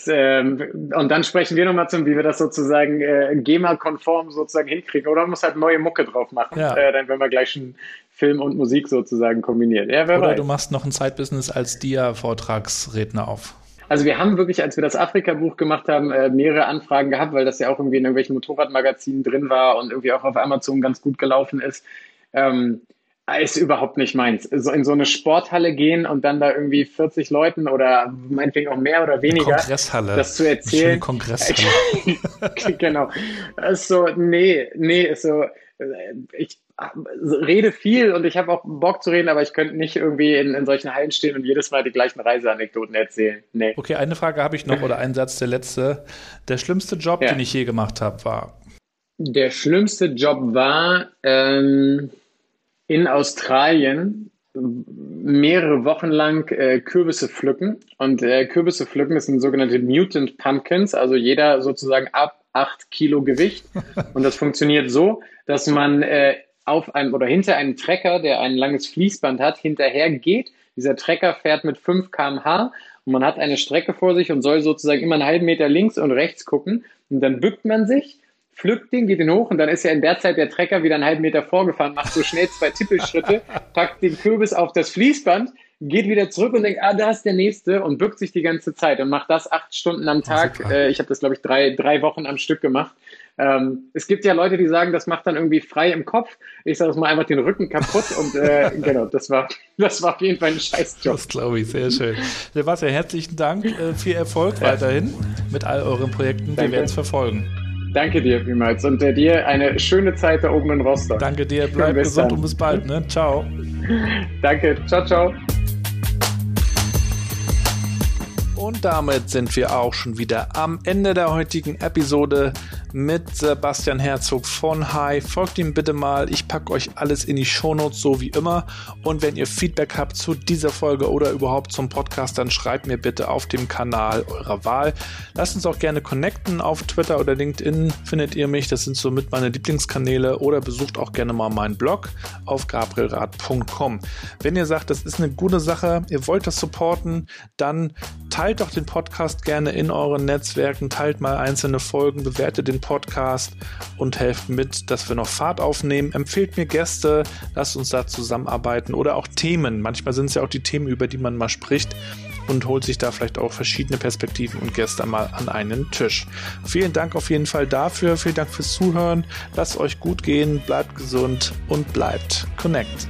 ähm, und dann sprechen wir nochmal zum, wie wir das sozusagen äh, GEMA-konform sozusagen hinkriegen. Oder man muss halt neue Mucke drauf machen, ja. äh, dann wenn wir gleich schon Film und Musik sozusagen kombinieren. Ja, Oder weiß. du machst noch ein Zeitbusiness als Dia-Vortragsredner auf. Also wir haben wirklich, als wir das Afrika-Buch gemacht haben, äh, mehrere Anfragen gehabt, weil das ja auch irgendwie in irgendwelchen Motorradmagazinen drin war und irgendwie auch auf Amazon ganz gut gelaufen ist. Ähm, ist überhaupt nicht meins. So in so eine Sporthalle gehen und dann da irgendwie 40 Leuten oder meinetwegen auch mehr oder weniger Kongresshalle. das zu erzählen. Eine Kongresshalle. genau. Ist so, nee, nee, ist so, äh, ich rede viel und ich habe auch Bock zu reden, aber ich könnte nicht irgendwie in, in solchen Hallen stehen und jedes Mal die gleichen Reiseanekdoten erzählen. Nee. Okay, eine Frage habe ich noch oder ein Satz, der letzte. Der schlimmste Job, ja. den ich je gemacht habe, war? Der schlimmste Job war ähm, in Australien mehrere Wochen lang äh, Kürbisse pflücken. Und äh, Kürbisse pflücken das sind sogenannte Mutant Pumpkins, also jeder sozusagen ab 8 Kilo Gewicht. Und das funktioniert so, dass man äh, auf einem oder hinter einem Trecker, der ein langes Fließband hat, hinterher geht. Dieser Trecker fährt mit 5 km/h und man hat eine Strecke vor sich und soll sozusagen immer einen halben Meter links und rechts gucken. Und dann bückt man sich, pflückt den, geht den hoch und dann ist ja in der Zeit der Trecker wieder einen halben Meter vorgefahren, macht so schnell zwei Tippelschritte, packt den Kürbis auf das Fließband, geht wieder zurück und denkt, ah, da ist der nächste und bückt sich die ganze Zeit und macht das acht Stunden am Tag. Äh, ich habe das, glaube ich, drei, drei Wochen am Stück gemacht. Ähm, es gibt ja Leute, die sagen, das macht dann irgendwie frei im Kopf. Ich sage es mal einfach den Rücken kaputt und äh, genau, das war, das war auf jeden Fall ein Scheißjob. Das glaube ich, sehr schön. Sebastian, herzlichen Dank, äh, viel Erfolg ja. weiterhin mit all euren Projekten. Danke. Wir werden es verfolgen. Danke dir vielmals und äh, dir eine schöne Zeit da oben in Rostock. Danke dir, bleib gesund dann. und bis bald. Ne? Ciao. Danke, ciao, ciao. damit sind wir auch schon wieder am Ende der heutigen Episode mit Sebastian Herzog von High. Folgt ihm bitte mal. Ich packe euch alles in die Shownotes, so wie immer. Und wenn ihr Feedback habt zu dieser Folge oder überhaupt zum Podcast, dann schreibt mir bitte auf dem Kanal eurer Wahl. Lasst uns auch gerne connecten. Auf Twitter oder LinkedIn findet ihr mich. Das sind somit meine Lieblingskanäle. Oder besucht auch gerne mal meinen Blog auf gabrielrad.com. Wenn ihr sagt, das ist eine gute Sache, ihr wollt das supporten, dann teilt doch den Podcast gerne in euren Netzwerken, teilt mal einzelne Folgen, bewertet den Podcast und helft mit, dass wir noch Fahrt aufnehmen. Empfehlt mir Gäste, lasst uns da zusammenarbeiten oder auch Themen. Manchmal sind es ja auch die Themen, über die man mal spricht und holt sich da vielleicht auch verschiedene Perspektiven und Gäste mal an einen Tisch. Vielen Dank auf jeden Fall dafür. Vielen Dank fürs Zuhören. Lasst euch gut gehen, bleibt gesund und bleibt connected.